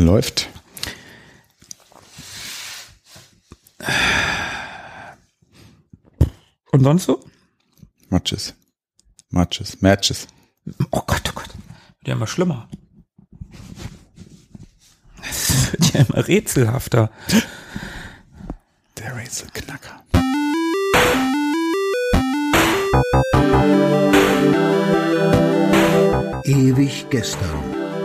Läuft. Und sonst so? Matches. Matches. Matches. Oh Gott, oh Gott. Wird ja immer schlimmer. Es wird ja immer rätselhafter. Der Rätselknacker. Ewig gestern.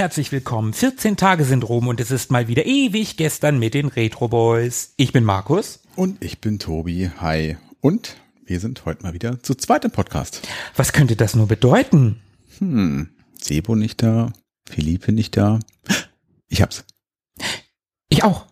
Herzlich willkommen. 14 Tage sind rum und es ist mal wieder ewig gestern mit den Retro Boys. Ich bin Markus. Und ich bin Tobi. Hi. Und wir sind heute mal wieder zu zweit im Podcast. Was könnte das nur bedeuten? Hm. Sebo nicht da. Philippe nicht da. Ich hab's. Ich auch.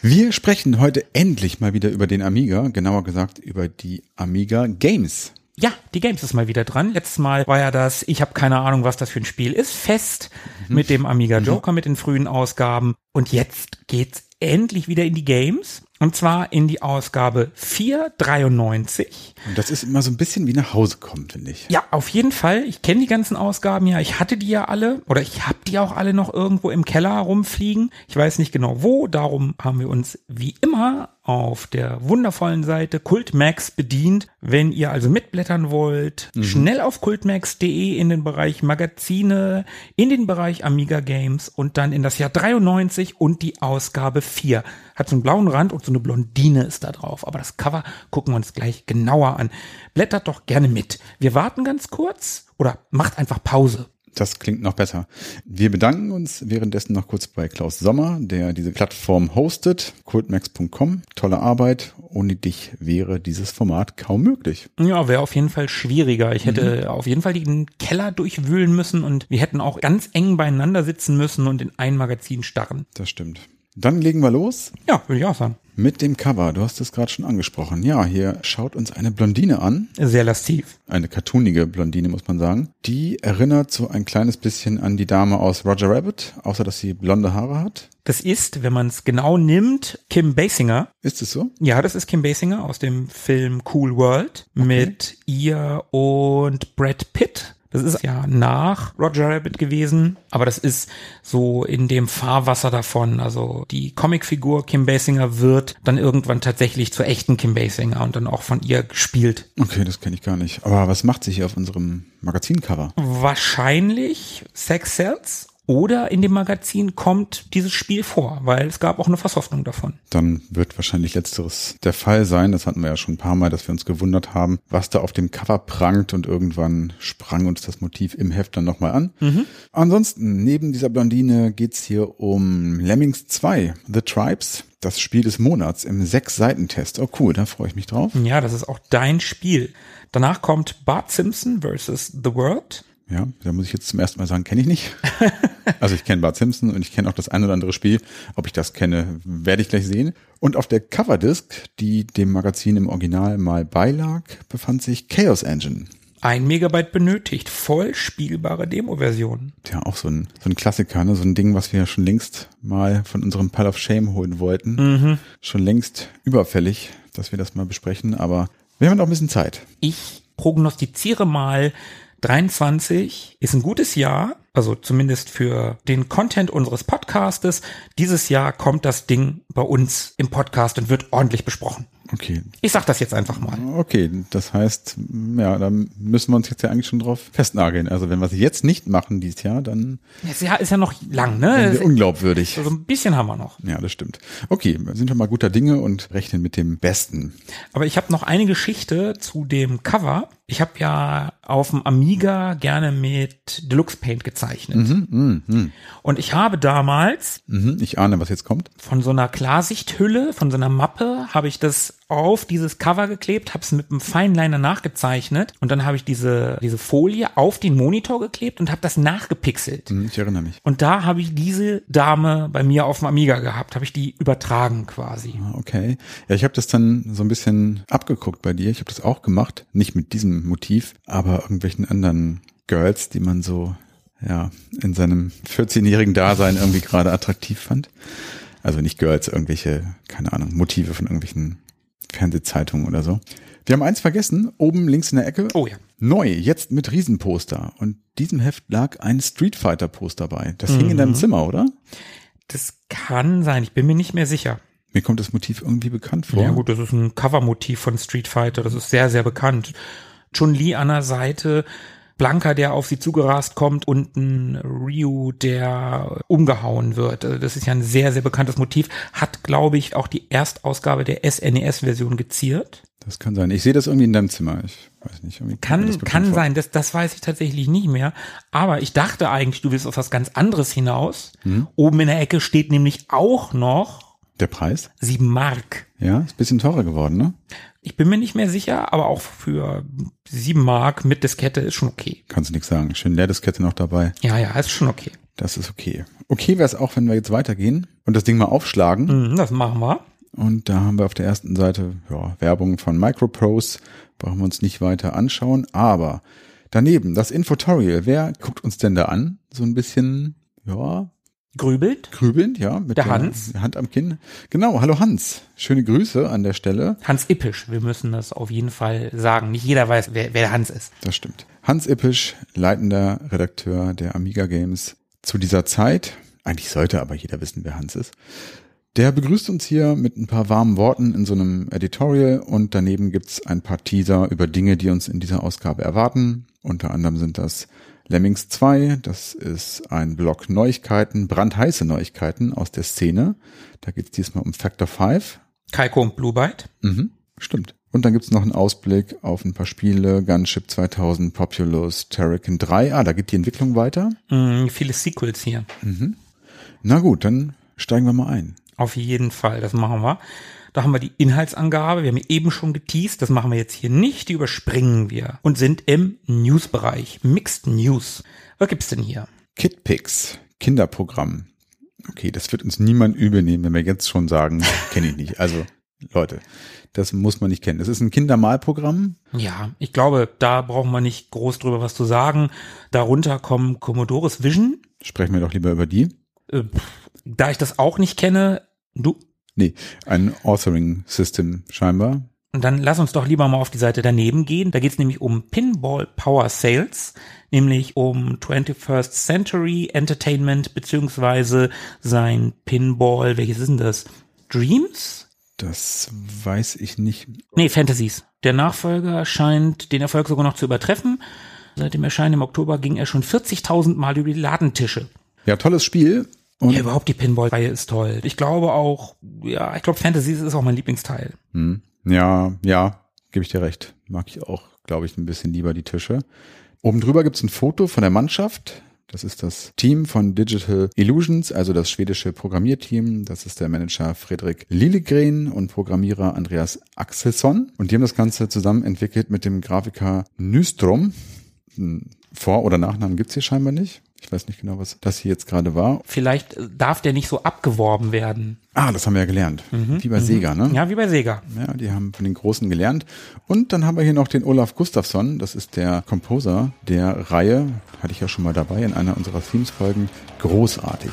Wir sprechen heute endlich mal wieder über den Amiga, genauer gesagt über die Amiga Games. Ja, die Games ist mal wieder dran. Letztes Mal war ja das, ich habe keine Ahnung, was das für ein Spiel ist, fest mit dem Amiga Joker, mit den frühen Ausgaben. Und jetzt geht's endlich wieder in die Games. Und zwar in die Ausgabe 493. Und das ist immer so ein bisschen wie nach Hause kommen, finde ich. Ja, auf jeden Fall. Ich kenne die ganzen Ausgaben ja. Ich hatte die ja alle oder ich habe die auch alle noch irgendwo im Keller rumfliegen. Ich weiß nicht genau wo. Darum haben wir uns wie immer auf der wundervollen Seite Kultmax bedient. Wenn ihr also mitblättern wollt, schnell auf kultmax.de in den Bereich Magazine, in den Bereich Amiga Games und dann in das Jahr 93 und die Ausgabe 4. Hat so einen blauen Rand und so eine Blondine ist da drauf. Aber das Cover gucken wir uns gleich genauer an. Blättert doch gerne mit. Wir warten ganz kurz oder macht einfach Pause. Das klingt noch besser. Wir bedanken uns währenddessen noch kurz bei Klaus Sommer, der diese Plattform hostet, cultmax.com. Tolle Arbeit. Ohne dich wäre dieses Format kaum möglich. Ja, wäre auf jeden Fall schwieriger. Ich hätte auf jeden Fall den Keller durchwühlen müssen und wir hätten auch ganz eng beieinander sitzen müssen und in ein Magazin starren. Das stimmt. Dann legen wir los Ja, würde ich auch sagen. Mit dem Cover. Du hast es gerade schon angesprochen. Ja, hier schaut uns eine Blondine an. Sehr lastiv. Eine cartoonige Blondine, muss man sagen. Die erinnert so ein kleines bisschen an die Dame aus Roger Rabbit, außer dass sie blonde Haare hat. Das ist, wenn man es genau nimmt, Kim Basinger. Ist es so? Ja, das ist Kim Basinger aus dem Film Cool World mit ihr und Brad Pitt. Das ist ja nach Roger Rabbit gewesen, aber das ist so in dem Fahrwasser davon. Also die Comicfigur Kim Basinger wird dann irgendwann tatsächlich zur echten Kim Basinger und dann auch von ihr gespielt. Okay, das kenne ich gar nicht. Aber was macht sie hier auf unserem Magazincover? Wahrscheinlich Sex Cells oder in dem Magazin kommt dieses Spiel vor, weil es gab auch eine Versoftung davon. Dann wird wahrscheinlich letzteres der Fall sein. Das hatten wir ja schon ein paar Mal, dass wir uns gewundert haben, was da auf dem Cover prangt und irgendwann sprang uns das Motiv im Heft dann nochmal an. Ansonsten, neben dieser Blondine geht's hier um Lemmings 2, The Tribes, das Spiel des Monats im Sechs-Seiten-Test. Oh cool, da freue ich mich drauf. Ja, das ist auch dein Spiel. Danach kommt Bart Simpson versus The World. Ja, da muss ich jetzt zum ersten Mal sagen, kenne ich nicht. Also ich kenne Bart Simpson und ich kenne auch das ein oder andere Spiel. Ob ich das kenne, werde ich gleich sehen. Und auf der Coverdisc, die dem Magazin im Original mal beilag, befand sich Chaos Engine. Ein Megabyte benötigt, voll spielbare Demo-Version. Tja, auch so ein, so ein Klassiker, ne? so ein Ding, was wir schon längst mal von unserem Pile of Shame holen wollten. Schon längst überfällig, dass wir das mal besprechen, aber wir haben noch ein bisschen Zeit. Ich prognostiziere mal, 23 ist ein gutes Jahr, also zumindest für den Content unseres Podcastes. Dieses Jahr kommt das Ding bei uns im Podcast und wird ordentlich besprochen. Okay, Ich sag das jetzt einfach mal. Okay, das heißt, ja, da müssen wir uns jetzt ja eigentlich schon drauf festnageln. Also wenn wir es jetzt nicht machen dieses Jahr, dann Das Jahr ist ja noch lang, ne? wir unglaubwürdig. Also ein bisschen haben wir noch. Ja, das stimmt. Okay, wir sind schon mal guter Dinge und rechnen mit dem Besten. Aber ich habe noch eine Geschichte zu dem Cover. Ich habe ja auf dem Amiga gerne mit Deluxe Paint gezeichnet. Und ich habe damals Mhm, ich ahne, was jetzt kommt. von so einer Klarsichthülle, von so einer Mappe, habe ich das auf dieses Cover geklebt, habe es mit einem Feinliner nachgezeichnet und dann habe ich diese, diese Folie auf den Monitor geklebt und habe das nachgepixelt. Hm, Ich erinnere mich. Und da habe ich diese Dame bei mir auf dem Amiga gehabt, habe ich die übertragen quasi. Ah, Okay. Ja, ich habe das dann so ein bisschen abgeguckt bei dir. Ich habe das auch gemacht, nicht mit diesem Motiv, aber irgendwelchen anderen Girls, die man so ja in seinem 14-jährigen Dasein irgendwie gerade attraktiv fand. Also nicht Girls, irgendwelche, keine Ahnung, Motive von irgendwelchen Fernsehzeitungen oder so. Wir haben eins vergessen, oben links in der Ecke. Oh ja. Neu, jetzt mit Riesenposter. Und diesem Heft lag ein Street Fighter Poster bei. Das hing in deinem Zimmer, oder? Das kann sein, ich bin mir nicht mehr sicher. Mir kommt das Motiv irgendwie bekannt vor. Ja gut, das ist ein Covermotiv von Street Fighter, das ist sehr, sehr bekannt. Chun-Li an der Seite, Blanka, der auf sie zugerast kommt und ein Ryu, der umgehauen wird. Also Das ist ja ein sehr, sehr bekanntes Motiv. Hat, glaube ich, auch die Erstausgabe der SNES-Version geziert. Das kann sein. Ich sehe das irgendwie in deinem Zimmer. Ich weiß nicht. Kann, kann vor. sein, das, das weiß ich tatsächlich nicht mehr. Aber ich dachte eigentlich, du willst auf was ganz anderes hinaus. Hm? Oben in der Ecke steht nämlich auch noch Der Preis? sieben Mark. Ja, ist ein bisschen teurer geworden, ne? Ich bin mir nicht mehr sicher, aber auch für sieben Mark mit Diskette ist schon okay. Kannst du nichts sagen. Schön Leerdiskette noch dabei. Ja, ja, ist schon okay. Das ist okay. Okay wäre es auch, wenn wir jetzt weitergehen und das Ding mal aufschlagen. Mhm, das machen wir. Und da haben wir auf der ersten Seite ja, Werbung von Microprose. Brauchen wir uns nicht weiter anschauen. Aber daneben das Infotorial. Wer guckt uns denn da an? So ein bisschen, ja, Grübelt. grübelnd, ja, mit Der Hans. Hand am Kinn. Genau, hallo Hans. Schöne Grüße an der Stelle. Hans Ippisch, wir müssen das auf jeden Fall sagen. Nicht jeder weiß, wer, wer der Hans ist. Das stimmt. Hans Ippisch, leitender Redakteur der Amiga Games zu dieser Zeit. Eigentlich sollte aber jeder wissen, wer Hans ist. Der begrüßt uns hier mit ein paar warmen Worten in so einem Editorial und daneben gibt's ein paar Teaser über Dinge, die uns in dieser Ausgabe erwarten. Unter anderem sind das Lemmings 2, das ist ein Blog Neuigkeiten, brandheiße Neuigkeiten aus der Szene. Da geht's diesmal um Factor 5. Kaiko und Blue Byte. Mhm, stimmt. Und dann gibt's noch einen Ausblick auf ein paar Spiele, Gunship 2000, Populous, Terrakin 3. Ah, da geht die Entwicklung weiter. Mhm, viele Sequels hier. Na gut, dann steigen wir mal ein. Auf jeden Fall, das machen wir. Da haben wir die Inhaltsangabe, wir haben eben schon geteased, das machen wir jetzt hier nicht, die überspringen wir und sind im News-Bereich, Mixed News. Was gibt's denn hier? KidPix, Kinderprogramm. Okay, das wird uns niemand übel nehmen, wenn wir jetzt schon sagen, kenne ich nicht. Also, Leute, das muss man nicht kennen. Das ist ein Kindermalprogramm. Ja, ich glaube, da brauchen wir nicht groß drüber was zu sagen. Darunter kommen Commodores Vision. Sprechen wir doch lieber über die. Äh, da ich das auch nicht kenne, du, Nee, ein Authoring-System scheinbar. Und dann lass uns doch lieber mal auf die Seite daneben gehen. Da geht's nämlich um Pinball Power Sales, nämlich um 21st Century Entertainment beziehungsweise sein Pinball, welches ist denn das? Dreams? Das weiß ich nicht. Nee, Fantasies. Der Nachfolger scheint den Erfolg sogar noch zu übertreffen. Seit dem Erscheinen im Oktober ging er schon 40.000 Mal über die Ladentische. Ja, tolles Spiel. Und Ja, überhaupt die Pinball-Reihe ist toll. Ich glaube auch, ja, ich glaube Fantasies ist auch mein Lieblingsteil. Hm. Ja, ja, gebe ich dir recht. Mag ich auch, glaube ich, ein bisschen lieber die Tische. Oben drüber gibt's ein Foto von der Mannschaft. Das ist das Team von Digital Illusions, also das schwedische Programmierteam. Das ist der Manager Fredrik Lillegren und Programmierer Andreas Axelsson. Und die haben das Ganze zusammen entwickelt mit dem Grafiker Nystrom. Hm, Vor- oder Nachnamen gibt's hier scheinbar nicht. Ich weiß nicht genau, was das hier jetzt gerade war. Vielleicht äh, darf der nicht so abgeworben werden. Ah, das haben wir ja gelernt. Wie bei Sega, ne? Ja, wie bei Sega. Ja, die haben von den Großen gelernt. Und dann haben wir hier noch den Olaf Gustafsson. Das ist der Composer der Reihe. Hatte ich ja schon mal dabei in einer unserer Themes-Folgen. Großartig.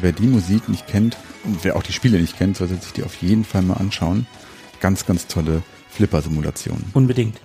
Also wer die Musik nicht kennt und wer auch die Spiele nicht kennt, sollte sich die auf jeden Fall mal anschauen. Ganz, ganz tolle Flipper-Simulationen. Unbedingt.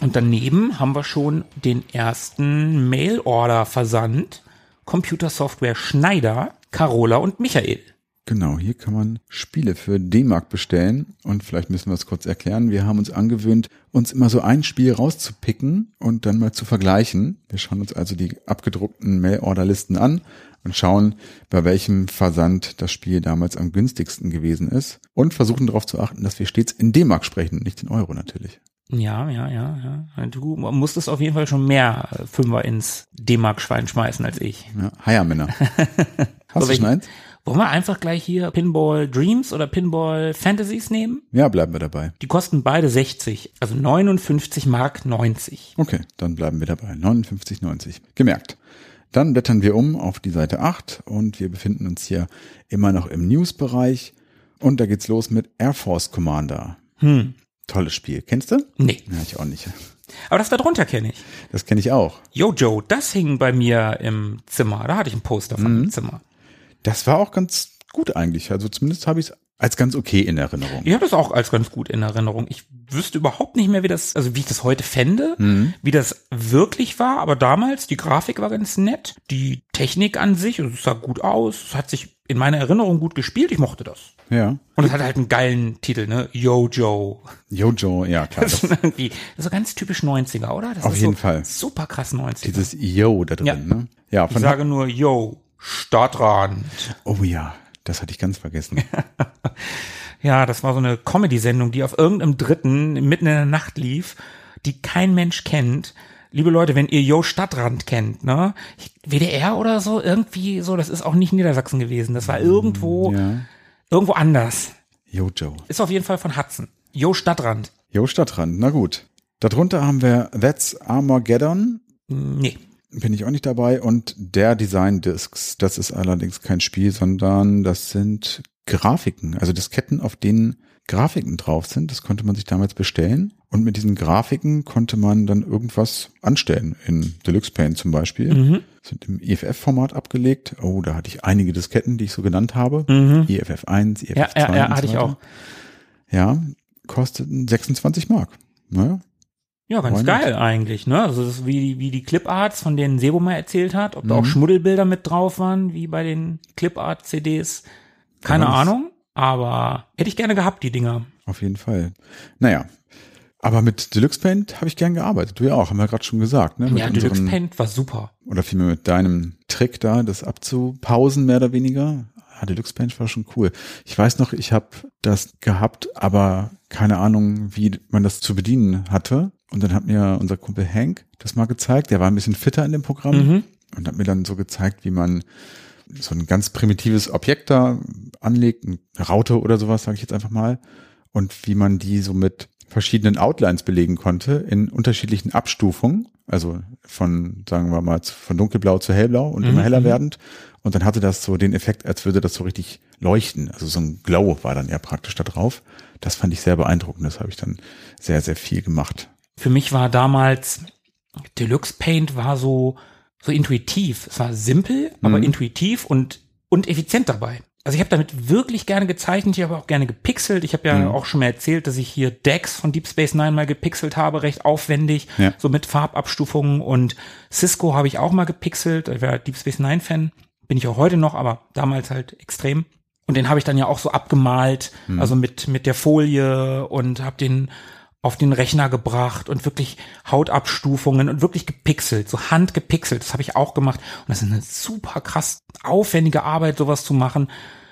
Und daneben haben wir schon den ersten Mail-Order-Versand. Computersoftware Schneider, Carola und Michael. Genau, hier kann man Spiele für D-Mark bestellen und vielleicht müssen wir es kurz erklären. Wir haben uns angewöhnt, uns immer so ein Spiel rauszupicken und dann mal zu vergleichen. Wir schauen uns also die abgedruckten Mail-Order-Listen an und schauen, bei welchem Versand das Spiel damals am günstigsten gewesen ist und versuchen darauf zu achten, dass wir stets in D-Mark sprechen, nicht in Euro natürlich. Ja, ja, ja, ja. Du musstest auf jeden Fall schon mehr Fünfer ins D-Mark-Schwein schmeißen als ich. Ja, Heiermänner. Hast So, du schon eins? Wollen wir einfach gleich hier Pinball Dreams oder Pinball Fantasies nehmen? Ja, bleiben wir dabei. Die kosten beide 60, also 59 Mark 90. Okay, dann bleiben wir dabei. 59,90. Gemerkt. Dann blättern wir um auf die Seite 8 und wir befinden uns hier immer noch im News-Bereich. Und da geht's los mit Air Force Commander. Hm. Tolles Spiel. Kennst du? Nee, Ja, ich auch nicht. aber das da drunter kenne ich. Das kenne ich auch. Jojo, das hing bei mir im Zimmer. Da hatte ich ein Poster von im Zimmer. Das war auch ganz gut eigentlich. Also zumindest habe ich es als ganz okay in Erinnerung. Ich habe das auch als ganz gut in Erinnerung. Ich wüsste überhaupt nicht mehr, wie das, also wie ich das heute fände, wie das wirklich war. Aber damals, die Grafik war ganz nett. Die Technik an sich, also es sah gut aus. Es hat sich in meiner Erinnerung gut gespielt. Ich mochte das. Ja. Und es hat halt einen geilen Titel, ne? Jojo. Jojo, ja klar. Das Das, ist irgendwie, so ganz typisch 90er, oder? Das Auf jeden so Fall. Super krass 90er. dieses Yo da drin, Ja. ne? Ja, ich sage nur, yo, Stadtrand. Oh ja, das hatte ich ganz vergessen. Ja, das war so eine Comedy-Sendung, die auf irgendeinem Dritten mitten in der Nacht lief, die kein Mensch kennt. Liebe Leute, wenn ihr Yo Stadtrand kennt, ne? WDR oder so, irgendwie so, das ist auch nicht Niedersachsen gewesen. Das war irgendwo, ja. irgendwo anders. Jojo. Ist auf jeden Fall von Hudson. Yo Stadtrand. Jo Stadtrand, na gut. Darunter haben wir That's Armageddon. Nee. Bin ich auch nicht dabei. Und der Design Discs. Das ist allerdings kein Spiel, sondern das sind Grafiken. Also Disketten, auf denen Grafiken drauf sind. Das konnte man sich damals bestellen. Und mit diesen Grafiken konnte man dann irgendwas anstellen. In Deluxe Paint zum Beispiel. Sind im EFF-Format abgelegt. Oh, da hatte ich einige Disketten, die ich so genannt habe. EFF 1, EFF 2. Ja, ja, ja, so hatte ich auch. Ja, kosteten 26 Mark. Naja, Ja, ganz Why not? geil eigentlich, ne? Also das ist wie, die- wie die Cliparts, von denen Sebo mal erzählt hat, ob da Mhm. auch Schmuddelbilder mit drauf waren, wie bei den Clipart-CDs. Keine Ja, Ahnung, aber hätte ich gerne gehabt, die Dinger. auf jeden Fall. Naja, aber mit Deluxe Paint habe ich gern gearbeitet. Du ja auch, haben wir gerade schon gesagt. Ne? Mit Ja, Deluxe Paint war super. Oder vielmehr mit deinem Trick da, das abzupausen, mehr oder weniger. Ah, Deluxe Paint war schon cool. Ich weiß noch, ich habe das gehabt, aber keine Ahnung, wie man das zu bedienen hatte. Und dann hat mir unser Kumpel Hank das mal gezeigt. Der war ein bisschen fitter in dem Programm Mhm. und hat mir dann so gezeigt, wie man so ein ganz primitives Objekt da anlegt, eine Raute oder sowas, sage ich jetzt einfach mal, und wie man die so mit verschiedenen Outlines belegen konnte in unterschiedlichen Abstufungen, also von, sagen wir mal, von dunkelblau zu hellblau und immer heller werdend. Und dann hatte das so den Effekt, als würde das so richtig leuchten. Also so ein Glow war dann eher praktisch da drauf. Das fand ich sehr beeindruckend. Das habe ich dann sehr, sehr viel gemacht. Für mich war damals Deluxe Paint war so, so intuitiv. Es war simpel, aber intuitiv und, und effizient dabei. Also ich habe damit wirklich gerne gezeichnet, ich habe auch gerne gepixelt. Ich habe ja auch schon mal erzählt, dass ich hier Decks von Deep Space Nine mal gepixelt habe, recht aufwendig, Ja. so mit Farbabstufungen und Cisco habe ich auch mal gepixelt. Ich war Deep Space Nine Fan, bin ich auch heute noch, aber damals halt extrem. Und den habe ich dann ja auch so abgemalt, also mit, mit der Folie und habe den auf den Rechner gebracht und wirklich Hautabstufungen und wirklich gepixelt, so handgepixelt. Das habe ich auch gemacht. Und das ist eine super krass aufwendige Arbeit, sowas zu machen.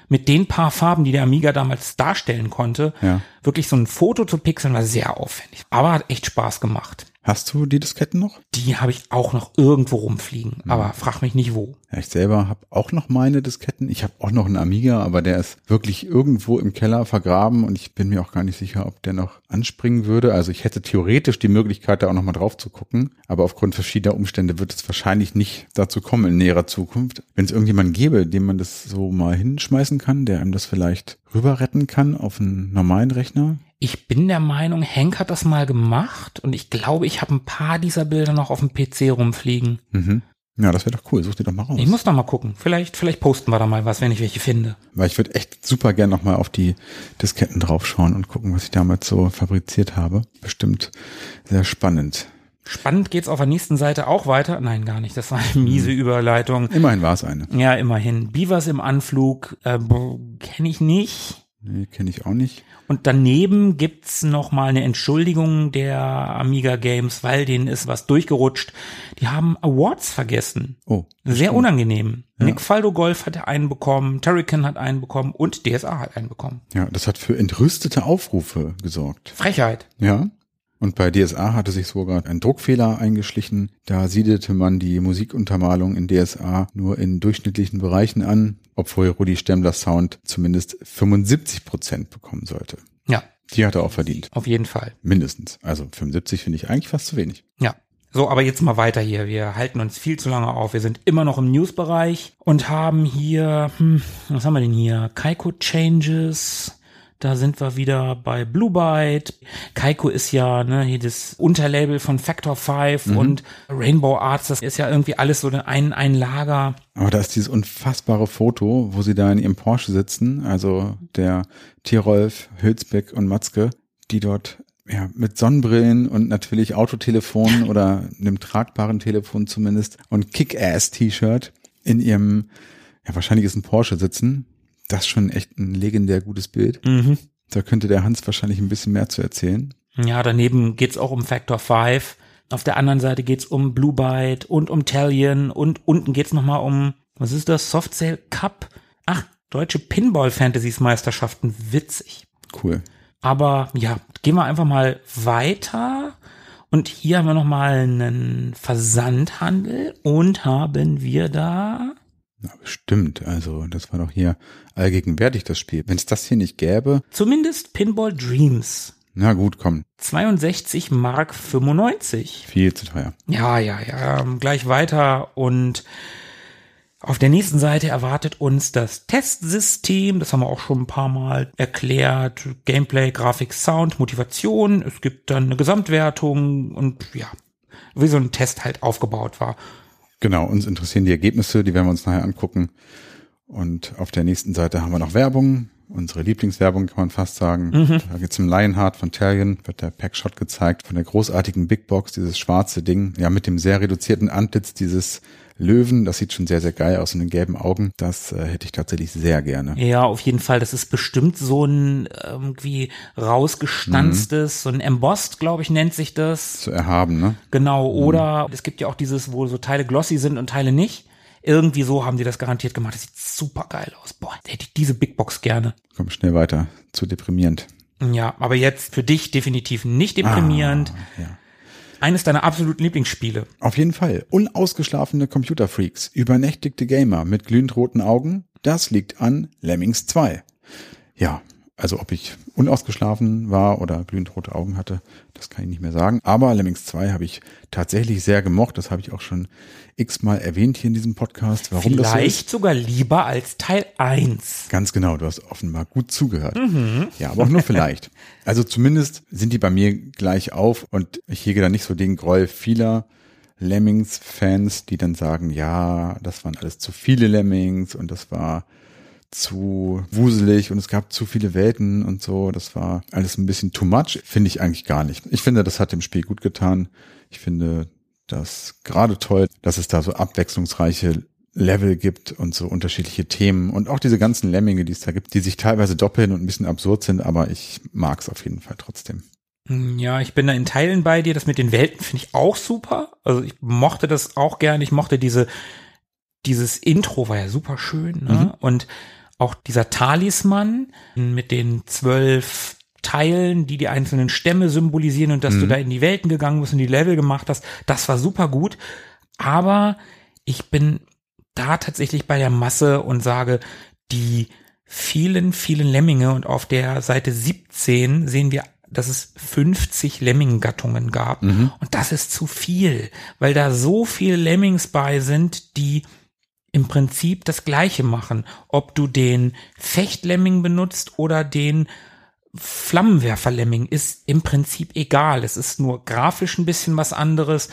Mit den paar Farben, die der Amiga damals darstellen konnte. Ja. Wirklich so ein Foto zu pixeln war sehr aufwendig. Aber hat echt Spaß gemacht. Hast du die Disketten noch? Die habe ich auch noch irgendwo rumfliegen. Aber frag mich nicht wo. Ja, ich selber habe auch noch meine Disketten. Ich habe auch noch einen Amiga, aber der ist wirklich irgendwo im Keller vergraben und ich bin mir auch gar nicht sicher, ob der noch anspringen würde. Also ich hätte theoretisch die Möglichkeit, da auch noch mal drauf zu gucken, aber aufgrund verschiedener Umstände wird es wahrscheinlich nicht dazu kommen in näherer Zukunft. Wenn es irgendjemanden gäbe, dem man das so mal hinschmeißen kann, der einem das vielleicht rüber retten kann auf einen normalen Rechner. Ich bin der Meinung, Hank hat das mal gemacht und ich glaube, ich habe ein paar dieser Bilder noch auf dem PC rumfliegen. Mhm. Ja, das wäre doch cool. Such dir doch mal raus. Ich muss noch mal gucken. Vielleicht, vielleicht posten wir da mal was, wenn ich welche finde. Weil ich würde echt super gern nochmal auf die Disketten draufschauen und gucken, was ich damals so fabriziert habe. Bestimmt sehr spannend. Spannend geht's auf der nächsten Seite auch weiter. Nein, gar nicht. Das war eine miese Überleitung. Immerhin war es eine. Ja, immerhin. Beavers im Anflug, äh, kenne ich nicht. Nee, kenne ich auch nicht. Und daneben gibt's noch mal eine Entschuldigung der Amiga Games, weil denen ist was durchgerutscht. Die haben Awards vergessen. Oh. Sehr stimmt. unangenehm. Ja. Nick Faldo Golf hat einen bekommen, Terrican hat einen bekommen und DSA hat einen bekommen. Ja, das hat für entrüstete Aufrufe gesorgt. Frechheit. Ja. Und bei DSA hatte sich sogar ein Druckfehler eingeschlichen. Da siedelte man die Musikuntermalung in DSA nur in durchschnittlichen Bereichen an, obwohl Rudi Stemmlers Sound zumindest 75 Prozent bekommen sollte. Ja, Die hat er auch verdient. auf jeden Fall. Mindestens. Also 75 finde ich eigentlich fast zu wenig. Ja. So, aber jetzt mal weiter hier. Wir halten uns viel zu lange auf. Wir sind immer noch im News-Bereich und haben hier, hm, was haben wir denn hier? Kaiko Changes. Da sind wir wieder bei Blue Byte. Kaiko ist ja ne, hier das Unterlabel von Factor 5 und Rainbow Arts. Das ist ja irgendwie alles so ein, ein Lager. Aber da ist dieses unfassbare Foto, wo sie da in ihrem Porsche sitzen, also der Tierolf, Hülsbeck und Matzke, die dort ja, mit Sonnenbrillen und natürlich Autotelefon oder einem tragbaren Telefon zumindest und Kick-Ass-T-Shirt in ihrem, ja, wahrscheinlich ist ein Porsche sitzen. Das ist schon echt ein legendär gutes Bild. Mhm. Da könnte der Hans wahrscheinlich ein bisschen mehr zu erzählen. Ja, daneben geht's auch um Factor 5. Auf der anderen Seite geht's um Blue Byte und um Talion und unten geht's nochmal um, was ist das? Softsail Cup? Ach, deutsche Pinball-Fantasies-Meisterschaften. Witzig. Cool. Aber ja, gehen wir einfach mal weiter. Und hier haben wir nochmal einen Versandhandel und haben wir da Ja, bestimmt. Also, das war doch hier allgegenwärtig, das Spiel. Wenn es das hier nicht gäbe, zumindest Pinball Dreams. na gut, komm, 62 Mark 95. viel zu teuer. Ja, ja, ja, ähm, gleich weiter und auf der nächsten Seite erwartet uns das Testsystem, das haben wir auch schon ein paar Mal erklärt, Gameplay, Grafik, Sound, Motivation, es gibt dann eine Gesamtwertung und ja, wie so ein Test halt aufgebaut war. Genau, uns interessieren die Ergebnisse, die werden wir uns nachher angucken. Und auf der nächsten Seite haben wir noch Werbung. Unsere Lieblingswerbung kann man fast sagen. Da geht's um Lionheart von Talion, wird der Packshot gezeigt von der großartigen Big Box, dieses schwarze Ding, ja mit dem sehr reduzierten Antlitz dieses Löwen. Das sieht schon sehr, sehr geil aus in den gelben Augen. Das äh, hätte ich tatsächlich sehr gerne. Ja, auf jeden Fall, das ist bestimmt so ein irgendwie rausgestanztes, so ein Embossed, glaube ich, nennt sich das. Zu erhaben, ne? Genau, oder es gibt ja auch dieses, wo so Teile glossy sind und Teile nicht. Irgendwie so haben die das garantiert gemacht. Das sieht super geil aus. Boah, da hätte ich diese Big Box gerne. Komm schnell weiter. Zu deprimierend. Ja, aber jetzt für dich definitiv nicht deprimierend. Ah, ja. Eines deiner absoluten Lieblingsspiele. Auf jeden Fall. Unausgeschlafene Computerfreaks, übernächtigte Gamer mit glühend roten Augen, das liegt an Lemmings 2. Ja, also ob ich unausgeschlafen war oder glühend rote Augen hatte, das kann ich nicht mehr sagen. Aber Lemmings 2 habe ich tatsächlich sehr gemocht. Das habe ich auch schon x-mal erwähnt hier in diesem Podcast. Warum das so ist? Vielleicht sogar lieber als Teil 1. Ganz genau, du hast offenbar gut zugehört. Ja, aber auch nur vielleicht. Also zumindest sind die bei mir gleich auf und ich hege da nicht so den Groll vieler Lemmings-Fans, die dann sagen, ja, das waren alles zu viele Lemmings und das war zu wuselig und es gab zu viele Welten und so. Das war alles ein bisschen too much. Finde ich eigentlich gar nicht. Ich finde, das hat dem Spiel gut getan. Ich finde das gerade toll, dass es da so abwechslungsreiche Level gibt und so unterschiedliche Themen und auch diese ganzen Lemminge, die es da gibt, die sich teilweise doppeln und ein bisschen absurd sind, aber ich mag es auf jeden Fall trotzdem. Hm, Ja, ich bin da in Teilen bei dir. Das mit den Welten finde ich auch super. Also ich mochte das auch gerne. Ich mochte diese, dieses Intro war ja super schön. Ne? Und auch dieser Talisman mit den zwölf Teilen, die die einzelnen Stämme symbolisieren und dass du da in die Welten gegangen bist und die Level gemacht hast, das war super gut. Aber ich bin da tatsächlich bei der Masse und sage, die vielen, vielen Lemminge und auf der Seite 17 sehen wir, dass es 50 Lemming-Gattungen gab. Und das ist zu viel, weil da so viele Lemmings bei sind, die im Prinzip das Gleiche machen. Ob du den Fechtlemming benutzt oder den Flammenwerfer-Lemming ist im Prinzip egal. Es ist nur grafisch ein bisschen was anderes.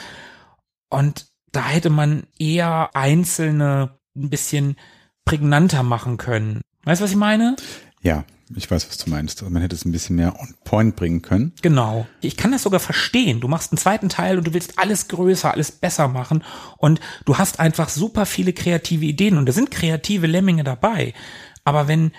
Und da hätte man eher einzelne ein bisschen prägnanter machen können. Weißt du, was ich meine? Ja, ich weiß, was du meinst. Also man hätte es ein bisschen mehr on point bringen können. Genau. Ich kann das sogar verstehen. Du machst einen zweiten Teil und du willst alles größer, alles besser machen und du hast einfach super viele kreative Ideen und da sind kreative Lemminge dabei. Aber wenn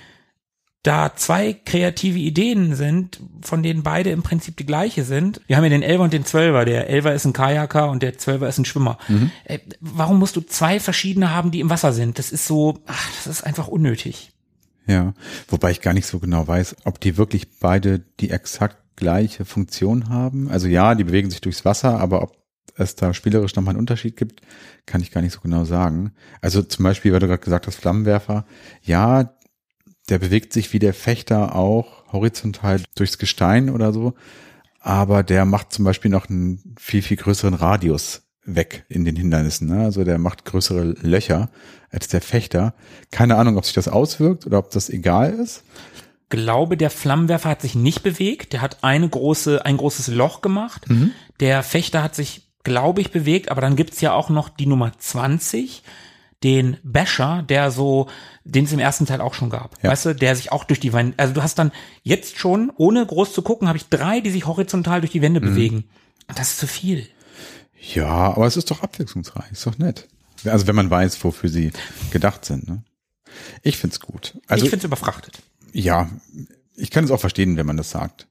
da zwei kreative Ideen sind, von denen beide im Prinzip die gleiche sind. Wir haben ja den Elfer und den Zwölfer. Der Elfer ist ein Kajaker und der Zwölfer ist ein Schwimmer. Mhm. Äh, warum musst du zwei verschiedene haben, die im Wasser sind? Das ist so, ach, das ist einfach unnötig. Ja, wobei ich gar nicht so genau weiß, ob die wirklich beide die exakt gleiche Funktion haben. Also ja, die bewegen sich durchs Wasser, aber ob es da spielerisch nochmal einen Unterschied gibt, kann ich gar nicht so genau sagen. Also zum Beispiel, weil du gerade gesagt hast, Flammenwerfer, ja, der bewegt sich wie der Fechter auch horizontal durchs Gestein oder so, aber der macht zum Beispiel noch einen viel, viel größeren Radius weg in den Hindernissen. Ne? Also der macht größere Löcher als der Fechter. Keine Ahnung, ob sich das auswirkt oder ob das egal ist. Ich glaube, der Flammenwerfer hat sich nicht bewegt. Der hat eine große, ein großes Loch gemacht. Mhm. Der Fechter hat sich, glaube ich, bewegt. Aber dann gibt's ja auch noch die Nummer 20 den Basher, der so, den es im ersten Teil auch schon gab. Ja. Weißt du, der sich auch durch die Wände, also du hast dann jetzt schon, ohne groß zu gucken, habe ich drei, die sich horizontal durch die Wände mhm. bewegen. Das ist zu viel. Ja, aber es ist doch abwechslungsreich, ist doch nett. Also wenn man weiß, wofür sie gedacht sind. Ne? Ich find's gut. Also, ich find's überfrachtet. Ja, ich kann es auch verstehen, wenn man das sagt.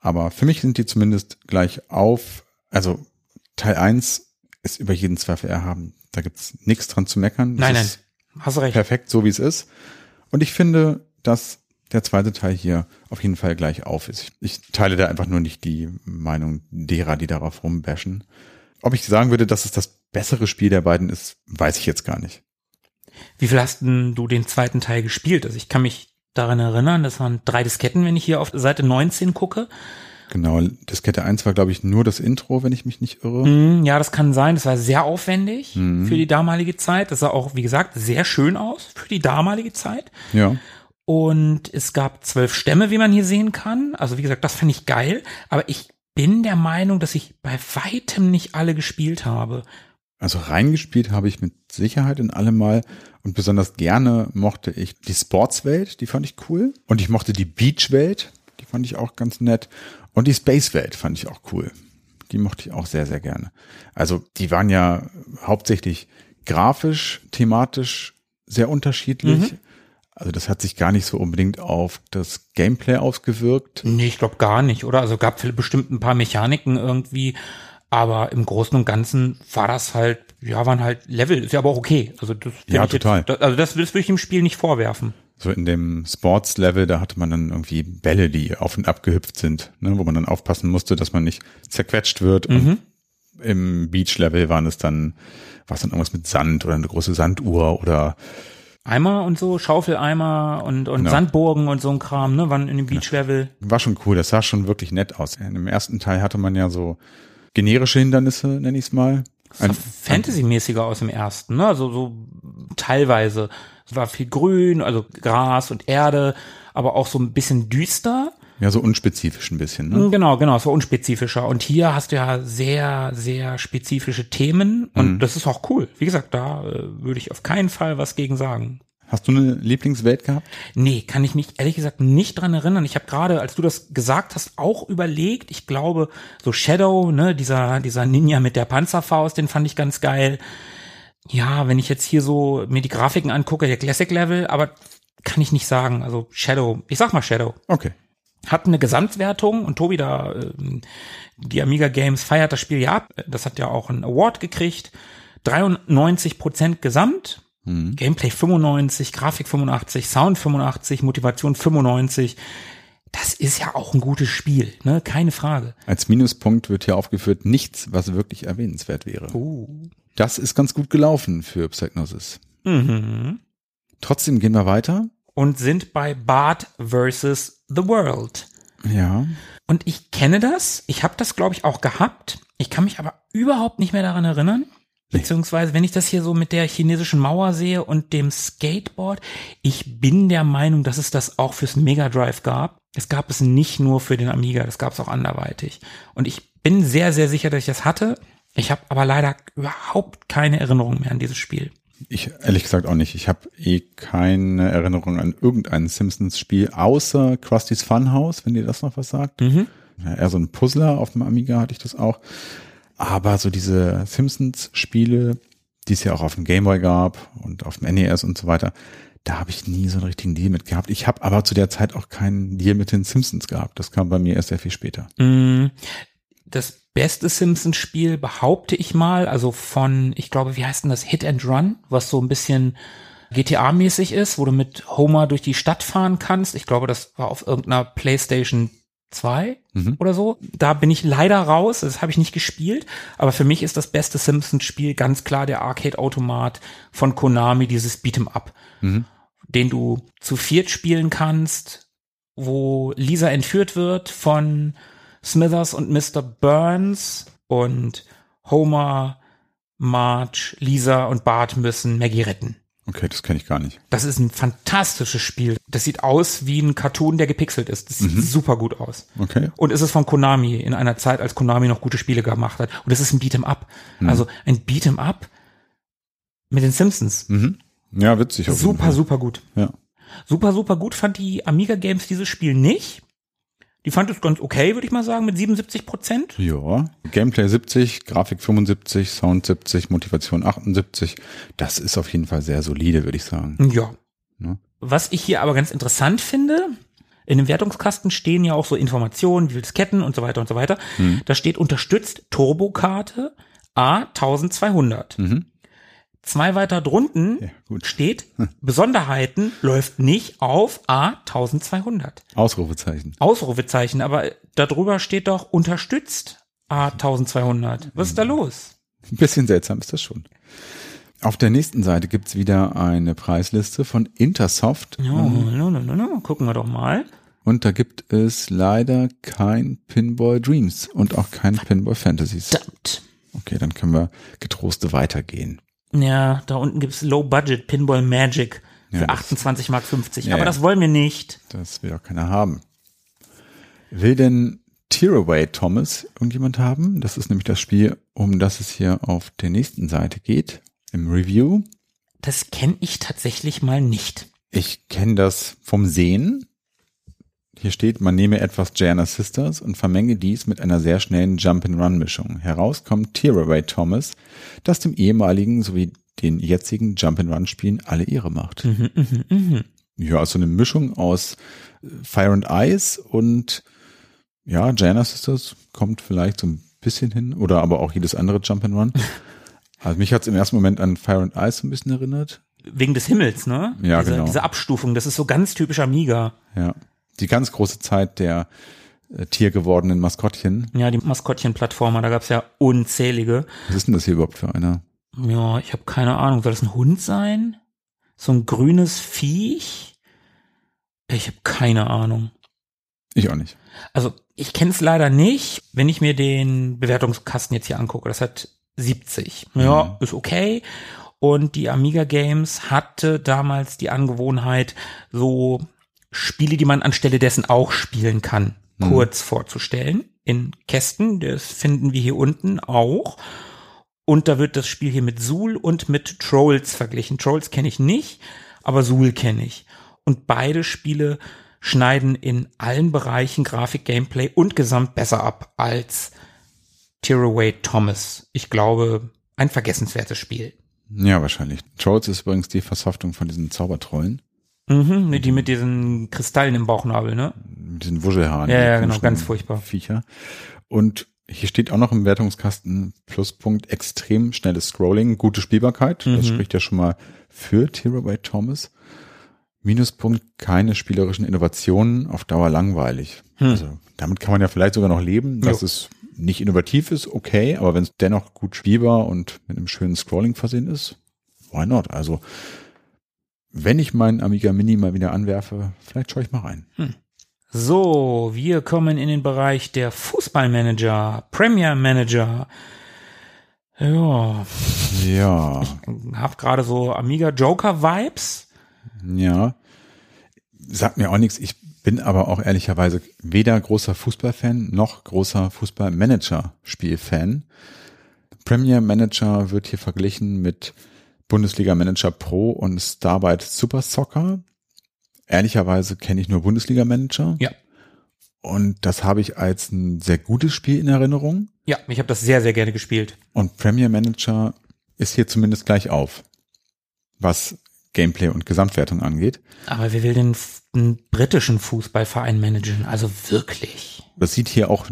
Aber für mich sind die zumindest gleich auf. Also Teil eins ist über jeden Zweifel erhaben. Da gibt's nichts dran zu meckern. Das nein, nein, hast du recht. Perfekt, so wie es ist. Und ich finde, dass der zweite Teil hier auf jeden Fall gleich auf ist. Ich teile da einfach nur nicht die Meinung derer, die darauf rumbashen. Ob ich sagen würde, dass es das bessere Spiel der beiden ist, weiß ich jetzt gar nicht. Wie viel hast denn du den zweiten Teil gespielt? Also ich kann mich daran erinnern, das waren drei Disketten, wenn ich hier auf Seite 19 gucke. Genau, Diskette 1 war, glaube ich, nur das Intro, wenn ich mich nicht irre. Mm, ja, das kann sein. Das war sehr aufwendig mm. für die damalige Zeit. Das sah auch, wie gesagt, sehr schön aus für die damalige Zeit. Ja. Und es gab zwölf Stämme, wie man hier sehen kann. Also wie gesagt, das finde ich geil. Aber ich bin der Meinung, dass ich bei weitem nicht alle gespielt habe. Also reingespielt habe ich mit Sicherheit in alle mal und besonders gerne mochte ich die Sportswelt, die fand ich cool. Und ich mochte die Beachwelt, die fand ich auch ganz nett. Und die Spacewelt fand ich auch cool. Die mochte ich auch sehr, sehr gerne. Also die waren ja hauptsächlich grafisch, thematisch sehr unterschiedlich. Mhm. Also das hat sich gar nicht so unbedingt auf das Gameplay ausgewirkt. Nee, ich glaube gar nicht, oder? Also gab bestimmt ein paar Mechaniken irgendwie, aber im Großen und Ganzen war das halt, ja, waren halt Level, ist ja aber auch okay. Also das ja, total. Jetzt, also das, das würde ich dem Spiel nicht vorwerfen. So in dem Sports-Level, da hatte man dann irgendwie Bälle, die auf und ab gehüpft sind, ne, wo man dann aufpassen musste, dass man nicht zerquetscht wird. Mhm. Im Beach-Level waren es dann, war es dann irgendwas mit Sand oder eine große Sanduhr oder Eimer und so, Schaufeleimer und, und genau. Sandburgen und so ein Kram, ne, waren in dem Beach-Level. War schon cool, das sah schon wirklich nett aus. Im ersten Teil hatte man ja so generische Hindernisse, nenne ich es mal. Ein, Fantasy-mäßiger aus dem ersten, ne, also so teilweise. Es war viel Grün, also Gras und Erde, aber auch so ein bisschen düster. Ja, so unspezifisch ein bisschen. Ne? Genau, genau, so unspezifischer. Und hier hast du ja sehr, sehr spezifische Themen und mhm. das ist auch cool. Wie gesagt, da äh, würde ich auf keinen Fall was gegen sagen. Hast du eine Lieblingswelt gehabt? Nee, kann ich mich ehrlich gesagt nicht dran erinnern. Ich habe gerade, als du das gesagt hast, auch überlegt. Ich glaube, so Shadow, ne, dieser dieser Ninja mit der Panzerfaust, den fand ich ganz geil. Ja, wenn ich jetzt hier so mir die Grafiken angucke, der Classic Level, aber kann ich nicht sagen. Also Shadow, ich sag mal Shadow. Okay hat eine Gesamtwertung und Tobi da, äh, die Amiga Games feiert das Spiel ja ab. Das hat ja auch einen Award gekriegt. 93 Prozent Gesamt. Mhm. Gameplay 95, Grafik 85, Sound 85, Motivation 95. Das ist ja auch ein gutes Spiel, ne? Keine Frage. Als Minuspunkt wird hier aufgeführt nichts, was wirklich erwähnenswert wäre. Uh. Das ist ganz gut gelaufen für Psygnosis. Mhm. Trotzdem gehen wir weiter und sind bei Bart versus The World. Ja. Und ich kenne das. Ich habe das, glaube ich, auch gehabt. Ich kann mich aber überhaupt nicht mehr daran erinnern. Beziehungsweise, wenn ich das hier so mit der chinesischen Mauer sehe und dem Skateboard, ich bin der Meinung, dass es das auch fürs Mega Drive gab. Es gab es nicht nur für den Amiga, das gab es auch anderweitig. Und ich bin sehr, sehr sicher, dass ich das hatte. Ich habe aber leider überhaupt keine Erinnerung mehr an dieses Spiel. Ich ehrlich gesagt auch nicht. Ich habe eh keine Erinnerung an irgendein Simpsons-Spiel, außer Krusty's Funhouse, wenn dir das noch was sagt. Mhm. Ja, eher so ein Puzzler auf dem Amiga hatte ich das auch. Aber so diese Simpsons-Spiele, die es ja auch auf dem Gameboy gab und auf dem NES und so weiter, da habe ich nie so einen richtigen Deal mit gehabt. Ich habe aber zu der Zeit auch keinen Deal mit den Simpsons gehabt. Das kam bei mir erst sehr viel später. Mm, Das beste Simpsons-Spiel behaupte ich mal, also von, ich glaube, wie heißt denn das, Hit and Run, was so ein bisschen GTA-mäßig ist, wo du mit Homer durch die Stadt fahren kannst. Ich glaube, das war auf irgendeiner PlayStation 2 Mhm. oder so. Da bin ich leider raus, das habe ich nicht gespielt, aber für mich ist das beste Simpsons-Spiel ganz klar der Arcade-Automat von Konami, dieses Beat'em Up, Mhm. den du zu viert spielen kannst, wo Lisa entführt wird von Smithers und Mr. Burns und Homer, Marge, Lisa und Bart müssen Maggie retten. Okay, das kenne ich gar nicht. Das ist ein fantastisches Spiel. Das sieht aus wie ein Cartoon, der gepixelt ist. Das sieht super gut aus. Okay. Und es ist von Konami in einer Zeit, als Konami noch gute Spiele gemacht hat. Und es ist ein Beat'em Up. Also ein Beat'em Up mit den Simpsons. Mhm. Ja, witzig. Super, super gut. Ja. Super, super gut fand die Amiga Games dieses Spiel nicht. Die fand es ganz okay, würde ich mal sagen, mit 77 Prozent. Ja, Gameplay 70, Grafik 75, Sound 70, Motivation 78. Das ist auf jeden Fall sehr solide, würde ich sagen. Ja. Ne? Was ich hier aber ganz interessant finde, in dem Wertungskasten stehen ja auch so Informationen, wie Disketten und so weiter und so weiter. Da steht unterstützt Turbokarte A1200. Mhm. Zwei weiter drunten Ja, steht Besonderheiten läuft nicht auf A1200. Ausrufezeichen. Ausrufezeichen, aber darüber steht doch unterstützt A1200. Was ist da los? Ein bisschen seltsam ist das schon. Auf der nächsten Seite gibt's wieder eine Preisliste von Intersoft. Ja, no, no, no, no. gucken wir doch mal. Und da gibt es leider kein Pinball Dreams und auch kein Pinball Fantasies. Okay, dann können wir getrost weitergehen. Ja, da unten gibt's Low Budget Pinball Magic für Ja, das- 28 Mark 50. Ja, Aber das wollen wir nicht. Das will auch keiner haben. Will denn Tearaway Thomas irgendjemand haben? Das ist nämlich das Spiel, um das es hier auf der nächsten Seite geht, im Review. Das kenne ich tatsächlich mal nicht. Ich kenne das vom Sehen. Hier steht, man nehme etwas Jana Sisters und vermenge dies mit einer sehr schnellen Jump-and-Run-Mischung. Heraus kommt Tearaway Thomas, das dem ehemaligen sowie den jetzigen Jump-and-Run-Spielen alle Ehre macht. Ja, also eine Mischung aus äh, Fire and Ice und ja, Jana Sisters kommt vielleicht so ein bisschen hin oder aber auch jedes andere Jump-and-Run. Also mich hat es im ersten Moment an Fire and Ice so ein bisschen erinnert. Wegen des Himmels, ne? Ja, diese, genau. Diese Abstufung, das ist so ganz typisch Amiga. Ja. Die ganz große Zeit der äh, tiergewordenen Maskottchen. Ja, die Maskottchen-Plattformer, da gab's ja unzählige. Was ist denn das hier überhaupt für einer? Ja, ich habe keine Ahnung. Soll das ein Hund sein? So ein grünes Viech? Ich habe keine Ahnung. Ich auch nicht. Also ich kenne es leider nicht, wenn ich mir den Bewertungskasten jetzt hier angucke. Das hat 70. Ja, ist okay. Und die Amiga Games hatte damals die Angewohnheit, so Spiele, die man anstelle dessen auch spielen kann, kurz vorzustellen. In Kästen, das finden wir hier unten auch. Und da wird das Spiel hier mit Zool und mit Trolls verglichen. Trolls kenne ich nicht, aber Zool kenne ich. Und beide Spiele schneiden in allen Bereichen Grafik, Gameplay und Gesamt besser ab als Tearaway Thomas. Ich glaube, ein vergessenswertes Spiel. Ja, wahrscheinlich. Trolls ist übrigens die Versoftung von diesen Zaubertrollen. Mhm, die mit diesen Kristallen im Bauchnabel, ne? Mit diesen Wuschelhaaren. Ja, ja, genau, ganz furchtbar. Viecher. Und hier steht auch noch im Wertungskasten Pluspunkt extrem schnelles Scrolling, gute Spielbarkeit. Das Mhm. spricht ja schon mal für Tearaway Thomas. Minuspunkt keine spielerischen Innovationen, auf Dauer langweilig. Hm. Also damit kann man ja vielleicht sogar noch leben, dass Jo. es nicht innovativ ist, okay, aber wenn es dennoch gut spielbar und mit einem schönen Scrolling versehen ist, why not? Also wenn ich meinen Amiga Mini mal wieder anwerfe, vielleicht schaue ich mal rein. So, wir kommen in den Bereich der Fußballmanager, Premier Manager. Ja, Ja, hab gerade so Amiga Joker Vibes. ja. Sagt mir auch nichts. Ich bin aber auch ehrlicherweise weder großer Fußballfan noch großer Fußballmanager-Spielfan. Premier Manager wird hier verglichen mit Bundesliga Manager Pro und Starbite Super Soccer. Ehrlicherweise kenne ich nur Bundesliga Manager. Ja. Und das habe ich als ein sehr gutes Spiel in Erinnerung. Ja, ich habe das sehr, sehr gerne gespielt. Und Premier Manager ist hier zumindest gleich auf, was Gameplay und Gesamtwertung angeht. Aber wer will denn einen britischen Fußballverein managen? Also wirklich. Das sieht hier auch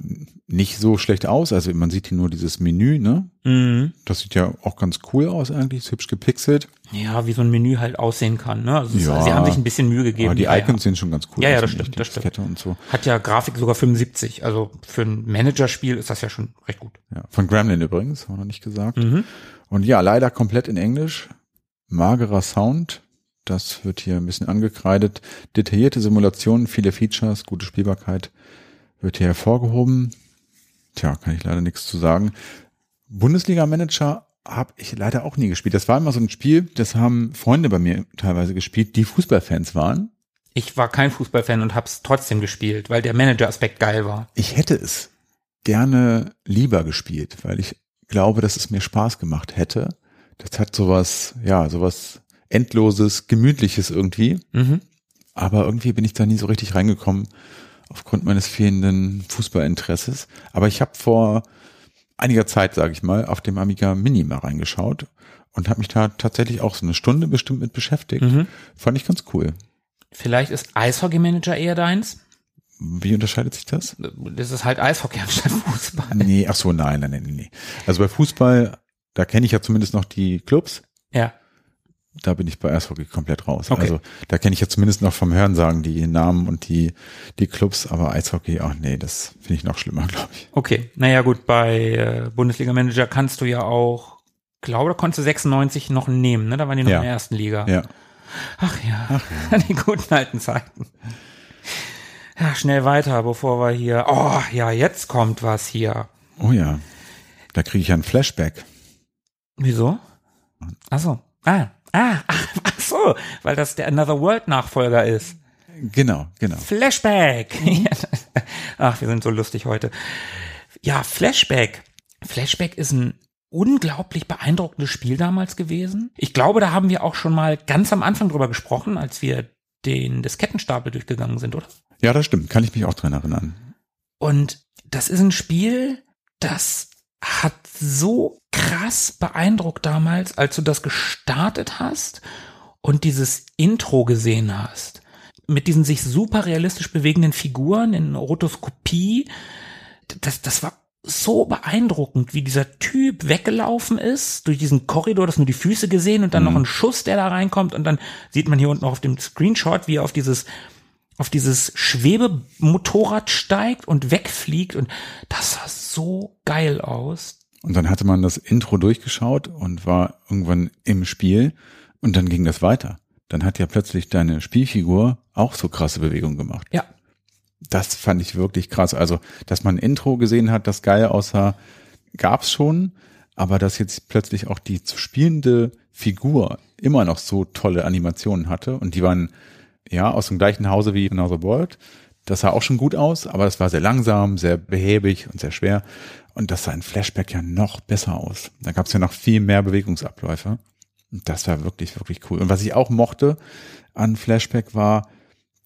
nicht so schlecht aus. Also man sieht hier nur dieses Menü, ne? Mhm. Das sieht ja auch ganz cool aus eigentlich, ist hübsch gepixelt. Ja, wie so ein Menü halt aussehen kann. Ne? Also Ja. sie haben sich ein bisschen Mühe gegeben. Aber die Ja, Icons sehen schon ganz cool Ja, ja, das stimmt, das stimmt. Und so. Hat ja Grafik sogar 75. Also für ein Managerspiel ist das ja schon recht gut. Ja, von Gremlin übrigens, haben wir noch nicht gesagt. Mhm. Und ja, leider komplett in Englisch. Magerer Sound. Das wird hier ein bisschen angekreidet. Detaillierte Simulationen, viele Features, gute Spielbarkeit wird hier hervorgehoben. Tja, kann ich leider nichts zu sagen. Bundesliga-Manager habe ich leider auch nie gespielt. Das war immer so ein Spiel, das haben Freunde bei mir teilweise gespielt, die Fußballfans waren. Ich war kein Fußballfan und hab's trotzdem gespielt, weil der Manager-Aspekt geil war. Ich hätte es gerne lieber gespielt, weil ich glaube, dass es mir Spaß gemacht hätte. Das hat sowas, ja, sowas endloses, gemütliches irgendwie. Mhm. Aber irgendwie bin ich da nie so richtig reingekommen aufgrund meines fehlenden Fußballinteresses. Aber ich habe vor einiger Zeit, sage ich mal, auf dem Amiga Mini mal reingeschaut und habe mich da tatsächlich auch so eine Stunde bestimmt mit beschäftigt. Mhm. Fand ich ganz cool. Vielleicht ist Eishockey-Manager eher deins. Wie unterscheidet sich das? Das ist halt Eishockey anstatt Fußball. Nee, ach so, nein, nein, nein, nee. Also bei Fußball, da kenne ich ja zumindest noch die Clubs. Ja. Da bin ich bei Eishockey komplett raus. Okay. Also da kenne ich ja zumindest noch vom Hörensagen die Namen und die, die Clubs, aber Eishockey, ach nee, das finde ich noch schlimmer, glaube ich. Okay, naja gut, bei äh, Bundesliga-Manager kannst du ja auch, glaube, da konntest du 96 noch nehmen, ne? Da waren die noch Ja. in der ersten Liga. Ja. Ach ja, die guten alten Zeiten. Ja, schnell weiter, bevor wir hier. Oh, ja, jetzt kommt was hier. Oh ja. Da kriege ich ja ein Flashback. Wieso? Ach so. Ah, ah, ach, ach so, weil das der Another World Nachfolger ist. Genau, genau. Flashback. Ach, wir sind so lustig heute. Ja, Flashback. Flashback ist ein unglaublich beeindruckendes Spiel damals gewesen. Ich glaube, da haben wir auch schon mal ganz am Anfang drüber gesprochen, als wir den Diskettenstapel durchgegangen sind, oder? Ja, das stimmt. Kann ich mich auch dran erinnern. Und das ist ein Spiel, das hat so krass beeindruckt damals, als du das gestartet hast und dieses Intro gesehen hast. Mit diesen sich super realistisch bewegenden Figuren in Rotoskopie. Das, das war so beeindruckend, wie dieser Typ weggelaufen ist durch diesen Korridor, das nur die Füße gesehen und dann noch ein Schuss, der da reinkommt und dann sieht man hier unten noch auf dem Screenshot, wie er auf dieses auf dieses Schwebemotorrad steigt und wegfliegt und das sah so geil aus. Und dann hatte man das Intro durchgeschaut und war irgendwann im Spiel und dann ging das weiter. Dann hat ja plötzlich deine Spielfigur auch so krasse Bewegungen gemacht. Ja, Das fand ich wirklich krass. Also, dass man ein Intro gesehen hat, das geil aussah, gab's schon, aber dass jetzt plötzlich auch die zu spielende Figur immer noch so tolle Animationen hatte und die waren ja aus dem gleichen Hause wie Another World. Das sah auch schon gut aus, aber es war sehr langsam, sehr behäbig und sehr schwer. Und das sah in Flashback ja noch besser aus. Da gab's ja noch viel mehr Bewegungsabläufe. Und das war wirklich, wirklich cool. Und was ich auch mochte an Flashback war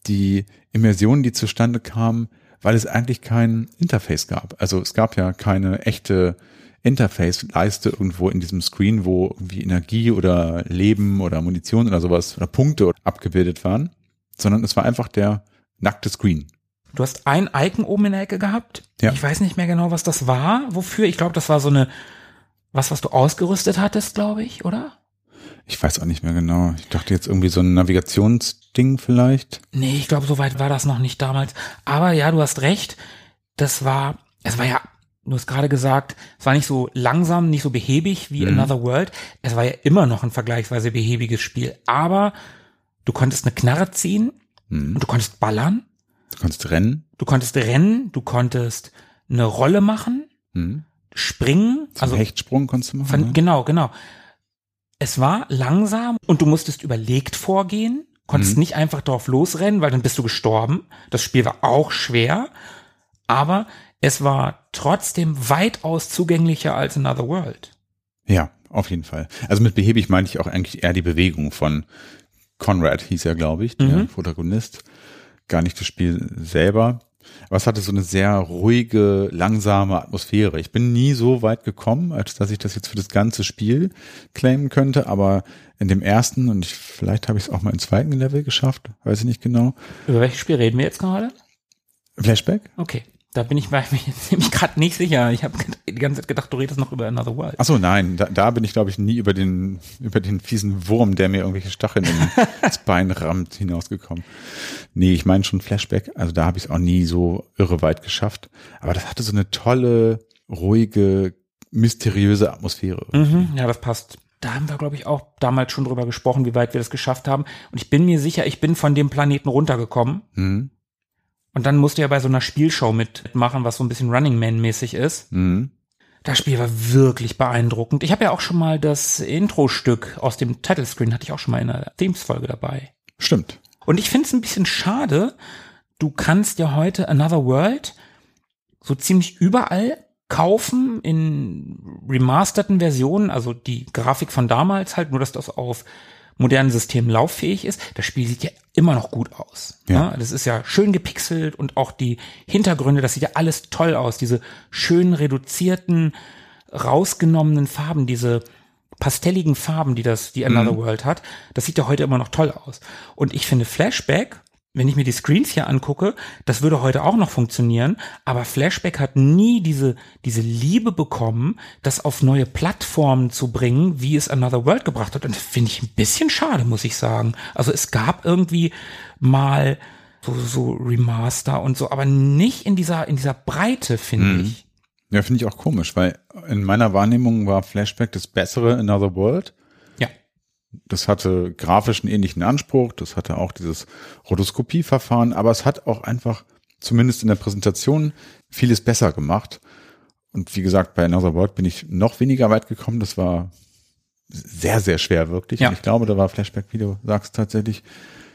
die Immersion, die zustande kam, weil es eigentlich kein Interface gab. Also es gab ja keine echte Interface-Leiste irgendwo in diesem Screen, wo irgendwie Energie oder Leben oder Munition oder sowas oder Punkte abgebildet waren, sondern es war einfach der nackte Screen. du hast ein Icon oben in der Ecke gehabt. Ja. Ich weiß nicht mehr genau, was das war, wofür. Ich glaube, das war so eine, was, was du ausgerüstet hattest, glaube ich, oder? Ich weiß auch nicht mehr genau. Ich dachte jetzt irgendwie so ein Navigationsding vielleicht. Nee, ich glaube, so weit war das noch nicht damals. Aber ja, du hast recht. Das war, es war ja, du hast gerade gesagt, es war nicht so langsam, nicht so behäbig wie Another World. Es war ja immer noch ein vergleichsweise behäbiges Spiel. Aber du konntest eine Knarre ziehen Hm. und du konntest ballern. Du kannst rennen. Du konntest rennen, du konntest eine Rolle machen, Hm. springen, Zum also Hechtsprung konntest du machen. Von, ne? Genau, genau. Es war langsam und du musstest überlegt vorgehen, konntest Mhm. nicht einfach drauf losrennen, weil dann bist du gestorben. Das Spiel war auch schwer, aber es war trotzdem weitaus zugänglicher als Another World. Ja, auf jeden Fall. Also mit behäbig meine ich auch eigentlich eher die Bewegung von Conrad, hieß er, glaube ich, der Mhm. Protagonist. Gar nicht das Spiel selber. Aber es hatte so eine sehr ruhige, langsame Atmosphäre. Ich bin nie so weit gekommen, als dass ich das jetzt für das ganze Spiel claimen könnte, aber in dem ersten, und ich, vielleicht habe ich es auch mal im zweiten Level geschafft, weiß ich nicht genau. Über welches Spiel reden wir jetzt gerade? Flashback? Okay. Da bin ich, war ich mir nämlich gerade nicht sicher. Ich habe die ganze Zeit gedacht, du redest noch über Another World. Ach so, nein, da, da bin ich, glaube ich, nie über den, über den fiesen Wurm, der mir irgendwelche Stacheln ins Bein rammt, hinausgekommen. Nee, ich meine schon Flashback, also da habe ich es auch nie so irre weit geschafft. Aber das hatte so eine tolle, ruhige, mysteriöse Atmosphäre. Mhm, ja, das passt. Da haben wir, glaube ich, auch damals schon drüber gesprochen, wie weit wir das geschafft haben. Und ich bin mir sicher, ich bin von dem Planeten runtergekommen. Mhm. Und dann musste ja bei so einer Spielshow mitmachen, was so ein bisschen Running Man-mäßig ist. Mhm. Das Spiel war wirklich beeindruckend. Ich habe ja auch schon mal das Intro-Stück aus dem Title Screen, hatte ich auch schon mal in einer Themes-Folge dabei. Stimmt. Und ich finde es ein bisschen schade, du kannst ja heute Another World so ziemlich überall kaufen in remasterten Versionen, also die Grafik von damals halt, nur dass das auf modernen Systemen lauffähig ist. Das Spiel sieht ja immer noch gut aus. Ja. Ja. Das ist ja schön gepixelt und auch die Hintergründe, das sieht ja alles toll aus. Diese schön reduzierten, rausgenommenen Farben, diese pastelligen Farben, die das, die Another World hat, das sieht ja heute immer noch toll aus. Und ich finde Flashback, wenn ich mir die Screens hier angucke, das würde heute auch noch funktionieren, aber Flashback hat nie diese, diese Liebe bekommen, das auf neue Plattformen zu bringen, wie es Another World gebracht hat. Und das finde ich ein bisschen schade, muss ich sagen. Also es gab irgendwie mal so, so Remaster und so, aber nicht in dieser, in dieser Breite, finde ich. Ja, finde ich auch komisch, weil in meiner Wahrnehmung war Flashback das bessere Another World. Das hatte grafisch einen ähnlichen Anspruch, das hatte auch dieses Rotoskopieverfahren, aber es hat auch einfach, zumindest in der Präsentation, vieles besser gemacht. Und wie gesagt, bei Another World bin ich noch weniger weit gekommen. Das war sehr, sehr schwer wirklich. Ja. Und ich glaube, da war Flashback, wie du sagst, tatsächlich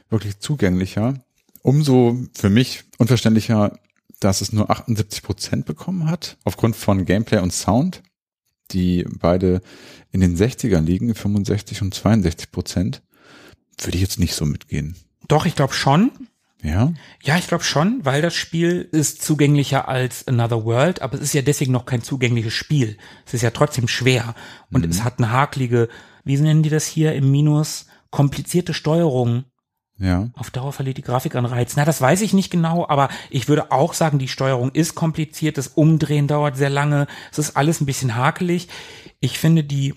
wirklich zugänglicher. Umso für mich unverständlicher, dass es nur 78 Prozent bekommen hat, aufgrund von Gameplay und Sound, die beide in den 60ern liegen, 65 und 62 Prozent. Würde ich jetzt nicht so mitgehen. Doch, ich glaube schon. Ja, Ja, ich glaube schon, weil das Spiel ist zugänglicher als Another World, aber es ist ja deswegen noch kein zugängliches Spiel. Es ist ja trotzdem schwer und es hat eine hakelige, wie nennen die das hier im Minus, komplizierte Steuerung. Ja. Auf Dauer verliert die Grafik an Reiz. Na, das weiß ich nicht genau, aber ich würde auch sagen, die Steuerung ist kompliziert, das Umdrehen dauert sehr lange, es ist alles ein bisschen hakelig. Ich finde die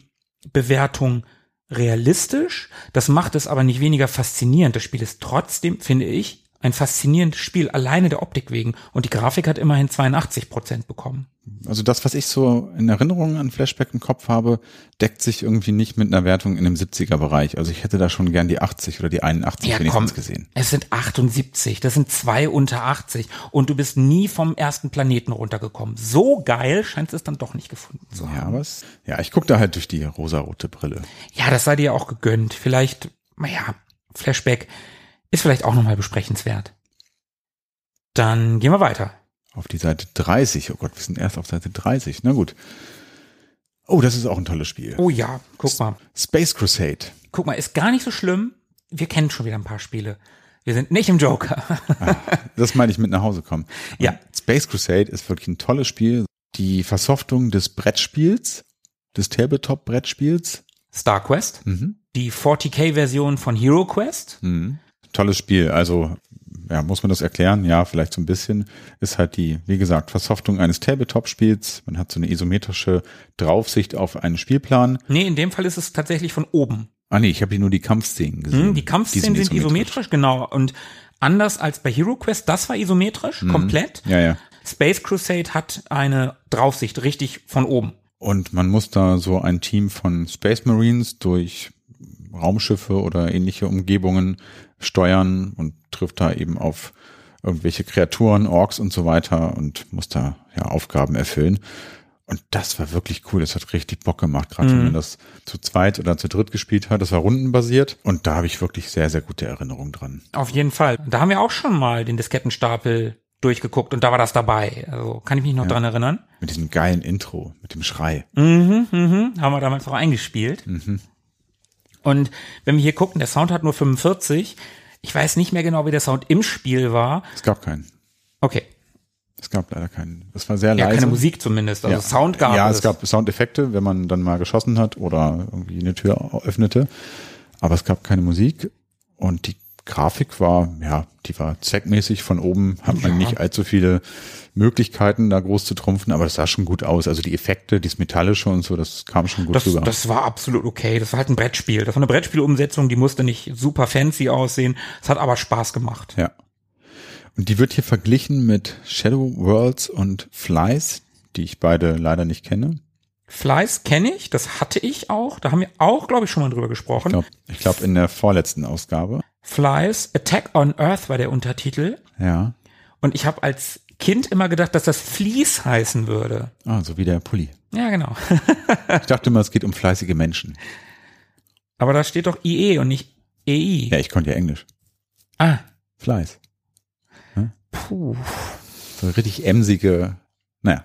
Bewertung realistisch, das macht es aber nicht weniger faszinierend. Das Spiel ist trotzdem, finde ich, ein faszinierendes Spiel, alleine der Optik wegen. Und die Grafik hat immerhin 82 Prozent bekommen. Also das, was ich so in Erinnerung an Flashback im Kopf habe, deckt sich irgendwie nicht mit einer Wertung in dem 70er Bereich. Also ich hätte da schon gern die 80 oder die 81 wenigstens gesehen. es sind 78, das sind zwei unter 80 und du bist nie vom ersten Planeten runtergekommen. So geil scheint es dann doch nicht gefunden zu haben. Ja, aber es, ja, ich gucke da halt durch die rosarote Brille. Ja, das sei dir ja auch gegönnt. Vielleicht, naja, Flashback ist vielleicht auch nochmal besprechenswert. Dann gehen wir weiter. Auf die Seite 30. Oh Gott, wir sind erst auf Seite 30. Na gut. Oh, das ist auch ein tolles Spiel. Oh ja, guck mal. Space Crusade. Guck mal, ist gar nicht so schlimm. Wir kennen schon wieder ein paar Spiele. Wir sind nicht im Joker. Das meine ich mit nach Hause kommen. Und Ja. Space Crusade ist wirklich ein tolles Spiel. Die Versoftung des Brettspiels, des Tabletop-Brettspiels. Star Quest, die 40k-Version von Hero Quest. Tolles Spiel. Also, ja, muss man das erklären? Ja, vielleicht so ein bisschen. Ist halt die, wie gesagt, Versoftung eines Tabletop-Spiels. Man hat so eine isometrische Draufsicht auf einen Spielplan. Nee, in dem Fall ist es tatsächlich von oben. Ah nee, ich habe hier nur die Kampfszenen gesehen. Hm, Die Kampfszenen sind isometrisch, genau. Und anders als bei Hero Quest, das war isometrisch, komplett. Ja, ja. Space Crusade hat eine Draufsicht, richtig von oben. Und man muss da so ein Team von Space Marines durch Raumschiffe oder ähnliche Umgebungen steuern und trifft da eben auf irgendwelche Kreaturen, Orks und so weiter und muss da ja Aufgaben erfüllen. Und das war wirklich cool. Das hat richtig Bock gemacht, gerade wenn man das zu zweit oder zu dritt gespielt hat. Das war rundenbasiert und da habe ich wirklich sehr, sehr gute Erinnerungen dran. Auf jeden Fall. Da haben wir auch schon mal den Diskettenstapel durchgeguckt und da war das dabei. Also kann ich mich noch Ja. dran erinnern. Mit diesem geilen Intro, mit dem Schrei. Mhm, mhm, haben wir damals auch eingespielt. Mhm. Und wenn wir hier gucken, der Sound hat nur 45. Ich weiß nicht mehr genau, wie der Sound im Spiel war. Es gab keinen. Okay. Es gab leider keinen. Es war sehr Ja, leise. keine Musik zumindest. Also ja. Sound gab Ja, es. es gab Soundeffekte, wenn man dann mal geschossen hat oder irgendwie eine Tür öffnete. Aber es gab keine Musik und die Grafik war, ja, die war zweckmäßig. Von oben hat man Ja. nicht allzu viele Möglichkeiten, da groß zu trumpfen, aber es sah schon gut aus. Also die Effekte, dieses Metallische und so, das kam schon gut Das, rüber. das war absolut okay. Das war halt ein Brettspiel. Das war eine Brettspielumsetzung, die musste nicht super fancy aussehen. Es hat aber Spaß gemacht. Ja. Und die wird hier verglichen mit Shadow Worlds und Flies, die ich beide leider nicht kenne. Flies kenne ich, das hatte ich auch. Da haben wir auch, glaube ich, schon mal drüber gesprochen. Ich glaube, glaub in der vorletzten Ausgabe. Flies, Attack on Earth war der Untertitel. Ja. Und ich habe als Kind immer gedacht, dass das Fleece heißen würde. Ah, so wie der Pulli. Ja, genau. Ich dachte immer, es geht um fleißige Menschen. Aber da steht doch IE und nicht EI. Ja, ich konnte ja Englisch. Ah, Fleiß. puh. So richtig emsige, naja.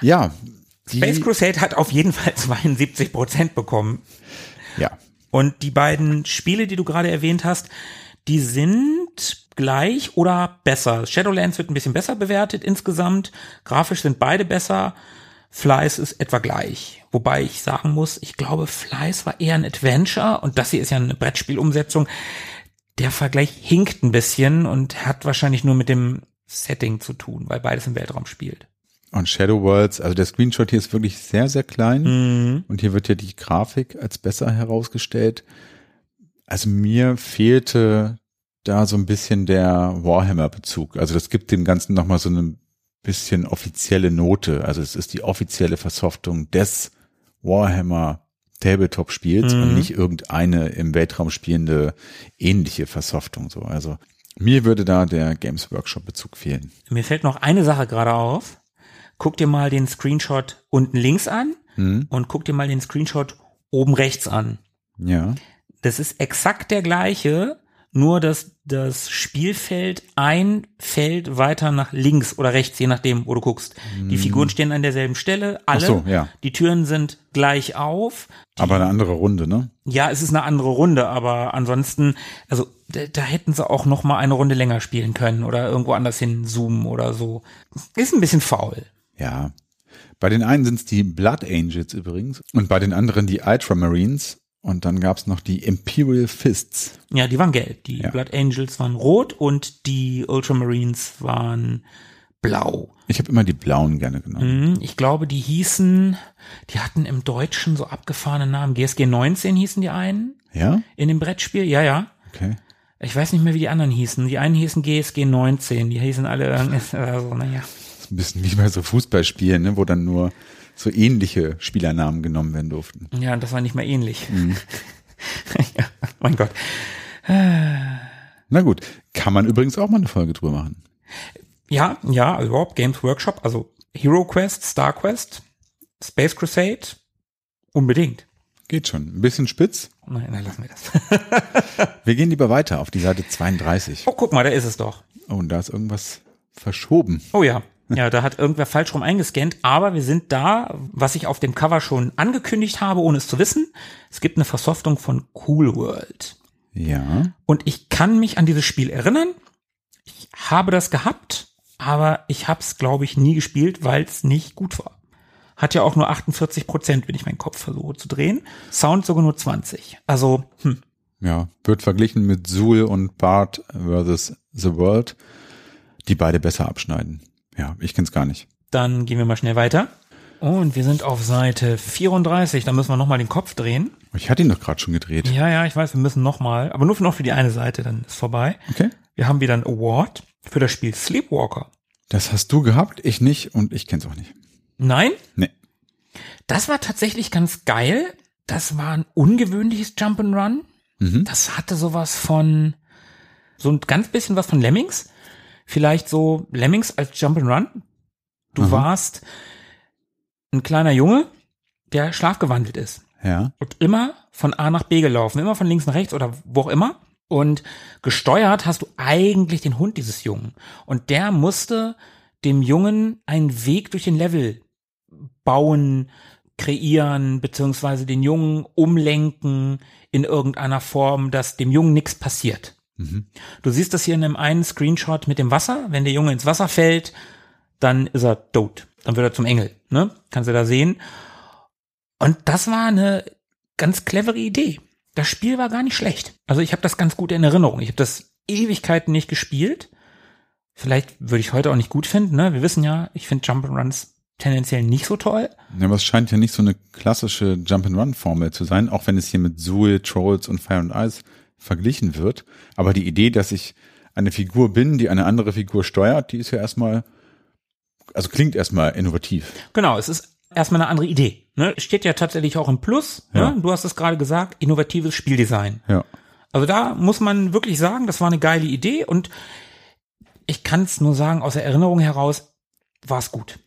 Ja. Space Crusade hat auf jeden Fall 72 Prozent bekommen. ja. Und die beiden Spiele, die du gerade erwähnt hast, die sind gleich oder besser. Shadowlands wird ein bisschen besser bewertet insgesamt. Grafisch sind beide besser. Flies ist etwa gleich. Wobei ich sagen muss, ich glaube, Flies war eher ein Adventure und das hier ist ja eine Brettspielumsetzung. Der Vergleich hinkt ein bisschen und hat wahrscheinlich nur mit dem Setting zu tun, weil beides im Weltraum spielt. Und Shadow Worlds, also der Screenshot hier ist wirklich sehr, sehr klein. Mhm. Und hier wird ja die Grafik als besser herausgestellt. Also mir fehlte da so ein bisschen der Warhammer-Bezug. Also das gibt dem Ganzen nochmal so eine bisschen offizielle Note. Also es ist die offizielle Versoftung des Warhammer Tabletop-Spiels Mhm. und nicht irgendeine im Weltraum spielende ähnliche Versoftung. So, also mir würde da der Games Workshop-Bezug fehlen. Mir fällt noch eine Sache gerade auf. Guck dir mal den Screenshot unten links an Hm? und guck dir mal den Screenshot oben rechts an. Ja. Das ist exakt der gleiche, nur dass das Spielfeld ein Feld weiter nach links oder rechts, je nachdem, wo du guckst. Die Figuren stehen an derselben Stelle, alle. Hm. Ach so, ja. Die Türen sind gleich auf. Die, Aber eine andere Runde, ne? ja, es ist eine andere Runde, aber ansonsten, also da, da hätten sie auch noch mal eine Runde länger spielen können oder irgendwo anders hin zoomen oder so. Ist ein bisschen faul. Ja. Bei den einen sind es die Blood Angels übrigens und bei den anderen die Ultramarines und dann gab's noch die Imperial Fists. Ja, die waren gelb. Die Ja. Blood Angels waren rot und die Ultramarines waren blau. Ich habe immer die blauen gerne genommen. Mhm, Ich glaube, die hießen, die hatten im Deutschen so abgefahrene Namen. GSG 19 hießen die einen Ja? in dem Brettspiel. Ja, ja. Okay. Ich weiß nicht mehr, wie die anderen hießen. Die einen hießen GSG 19, die hießen alle also, naja. Ein bisschen wie bei so Fußballspielen, ne, wo dann nur so ähnliche Spielernamen genommen werden durften. Ja, und das war nicht mal ähnlich. ja, mein Gott. Na gut, kann man übrigens auch mal eine Folge drüber machen. Ja, ja, also überhaupt Games Workshop, also Hero Quest, Star Quest, Space Crusade, unbedingt. Geht schon. Ein bisschen spitz. Nein, dann lassen wir das. Wir gehen lieber weiter auf die Seite 32. Oh, guck mal, da ist es doch. Oh, und da ist irgendwas verschoben. Oh ja. Ja, da hat irgendwer falsch rum eingescannt, aber wir sind da, was ich auf dem Cover schon angekündigt habe, ohne es zu wissen. Es gibt eine Versoftung von Cool World. Ja. Und ich kann mich an dieses Spiel erinnern. Ich habe das gehabt, aber ich habe es, glaube ich, nie gespielt, weil es nicht gut war. Hat ja auch nur 48 Prozent, wenn ich meinen Kopf versuche zu drehen. Sound sogar nur 20. Also, hm, Ja, wird verglichen mit Zool und Bart versus The World, die beide besser abschneiden. Ja, ich kenn's gar nicht. dann gehen wir mal schnell weiter. Und wir sind auf Seite 34. Da müssen wir nochmal den Kopf drehen. Ich hatte ihn doch gerade schon gedreht. Ja, ja, ich weiß, wir müssen nochmal, aber nur für, noch für die eine Seite, dann ist vorbei. Okay. Wir haben wieder ein Award für das Spiel Sleepwalker. Das hast du gehabt, ich nicht und ich kenn's auch nicht. Nein, Nee. das war tatsächlich ganz geil. Das war ein ungewöhnliches Jump'n'Run. Mhm. Das hatte sowas von, so ein ganz bisschen was von Lemmings. Vielleicht so Lemmings als Jump'n'Run. Du Aha. warst ein kleiner Junge, der schlafgewandelt ist. Ja. Und immer von A nach B gelaufen, immer von links nach rechts oder wo auch immer. Und gesteuert hast du eigentlich den Hund dieses Jungen. Und der musste dem Jungen einen Weg durch den Level bauen, kreieren, beziehungsweise den Jungen umlenken in irgendeiner Form, dass dem Jungen nichts passiert. Du siehst das hier in einem einen Screenshot mit dem Wasser. Wenn der Junge ins Wasser fällt, dann ist er tot. Dann wird er zum Engel. Ne? Kannst du da sehen. Und das war eine ganz clevere Idee. Das Spiel war gar nicht schlecht. Also ich habe das ganz gut in Erinnerung. Ich habe das Ewigkeiten nicht gespielt. Vielleicht würde ich heute auch nicht gut finden. Ne? Wir wissen ja, ich finde Jump'n'Runs tendenziell nicht so toll. Ja, aber es scheint ja nicht so eine klassische Jump-and-Run-Formel zu sein, auch wenn es hier mit Zool, Trolls und Fire and Ice verglichen wird. Aber die Idee, dass ich eine Figur bin, die eine andere Figur steuert, die ist ja erstmal, also klingt erstmal innovativ. Genau, es ist erstmal eine andere Idee. Ne? Steht ja tatsächlich auch im Plus. Ja. Ne? Du hast es gerade gesagt, innovatives Spieldesign. Ja. Also da muss man wirklich sagen, das war eine geile Idee und ich kann es nur sagen, aus der Erinnerung heraus war es gut.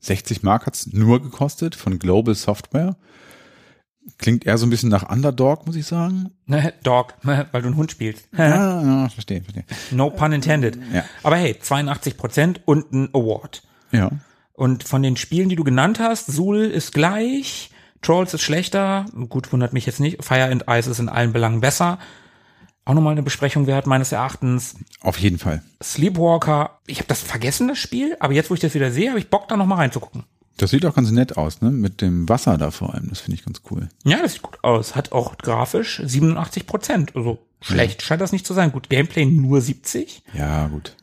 60 Mark hat's nur gekostet von Global Software. Klingt eher so ein bisschen nach Underdog, muss ich sagen. Ne, Dog, weil du einen Hund spielst. Ja, ja verstehe, verstehe. No pun intended. Ja. Aber hey, 82 Prozent und ein Award. Ja. Und von den Spielen, die du genannt hast, Sul ist gleich, Trolls ist schlechter, gut, wundert mich jetzt nicht, Fire and Ice ist in allen Belangen besser. Auch nochmal eine Besprechung wert, meines Erachtens. Auf jeden Fall. Sleepwalker, ich habe das vergessen, das Spiel, aber jetzt, wo ich das wieder sehe, habe ich Bock, da nochmal reinzugucken. Das sieht auch ganz nett aus, ne? Mit dem Wasser da vor allem. Das finde ich ganz cool. Ja, das sieht gut aus. Hat auch grafisch 87 Prozent. Also schlecht scheint das nicht zu sein. Gut, Gameplay nur 70. Ja, gut.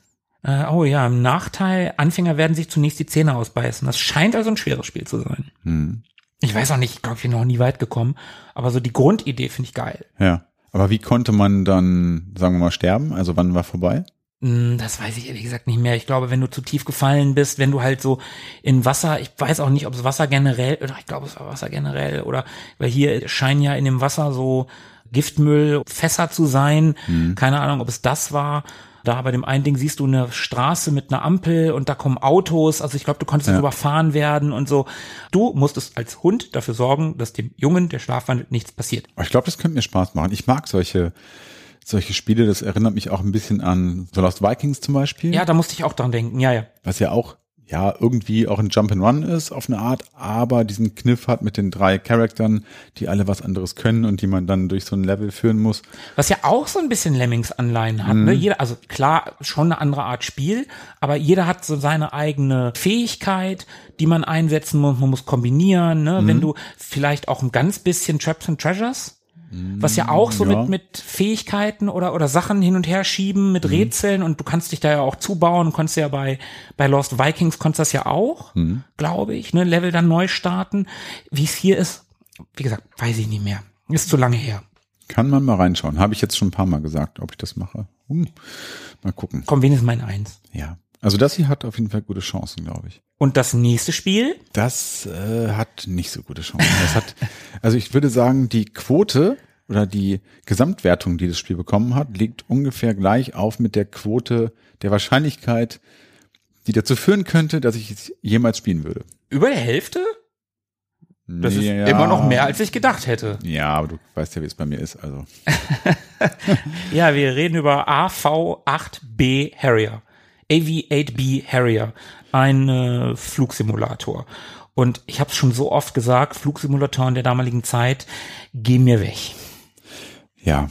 Äh, oh ja, im Nachteil, Anfänger werden sich zunächst die Zähne ausbeißen. Das scheint also ein schweres Spiel zu sein. Ich weiß auch nicht, ich glaube, ich bin noch nie weit gekommen. Aber so die Grundidee finde ich geil. Ja. Aber wie konnte man dann, sagen wir mal, sterben? Also wann war vorbei? Hm, Das weiß ich ehrlich gesagt nicht mehr. Ich glaube, wenn du zu tief gefallen bist, wenn du halt so in Wasser, ich weiß auch nicht, ob es Wasser generell, oder ich glaube, es war Wasser generell, oder, weil hier scheinen ja in dem Wasser so Giftmüll, Fässer zu sein. Keine Ahnung, ob es das war. Da bei dem einen Ding siehst du eine Straße mit einer Ampel und da kommen Autos. Also ich glaube, du konntest jetzt überfahren werden und so. Du musstest als Hund dafür sorgen, dass dem Jungen, der schlafwandelt, nichts passiert. Ich glaube, das könnte mir Spaß machen. Ich mag solche, solche Spiele. Das erinnert mich auch ein bisschen an The Lost Vikings zum Beispiel. Ja, da musste ich auch dran denken. Ja, ja. was ja auch ja irgendwie auch ein Jump and Run ist auf eine Art, aber diesen Kniff hat mit den drei Charaktern, die alle was anderes können und die man dann durch so ein Level führen muss. Was ja auch so ein bisschen Lemmings-Anleihen hat. Ne? Jeder, also klar, schon eine andere Art Spiel, aber jeder hat so seine eigene Fähigkeit, die man einsetzen muss. Man muss kombinieren. Ne? Wenn du vielleicht auch ein ganz bisschen Traps and Treasures, was ja auch so ja. mit, mit Fähigkeiten oder, oder Sachen hin und her schieben, mit Rätseln und du kannst dich da ja auch zubauen. Du konntest ja bei, bei Lost Vikings konntest das ja auch, glaube ich, ne? Level dann neu starten. Wie es hier ist, wie gesagt, weiß ich nicht mehr. Ist zu lange her. Kann man mal reinschauen. Habe ich jetzt schon ein paar Mal gesagt, ob ich das mache. Hm. Mal gucken. Komm, wenigstens mein Eins. Ja. Also das hier hat auf jeden Fall gute Chancen, glaube ich. Und das nächste Spiel, Das äh, hat nicht so gute Chancen. Das hat, also ich würde sagen, die Quote oder die Gesamtwertung, die das Spiel bekommen hat, liegt ungefähr gleich auf mit der Quote der Wahrscheinlichkeit, die dazu führen könnte, dass ich es jemals spielen würde. über der Hälfte? Das ist Ja. immer noch mehr, als ich gedacht hätte. Ja, aber du weißt ja, wie es bei mir ist. Also Ja, wir reden über AV8B Harrier. AV8B Harrier. Ein äh, Flugsimulator. Und ich habe es schon so oft gesagt, Flugsimulatoren der damaligen Zeit, geh mir weg. ja,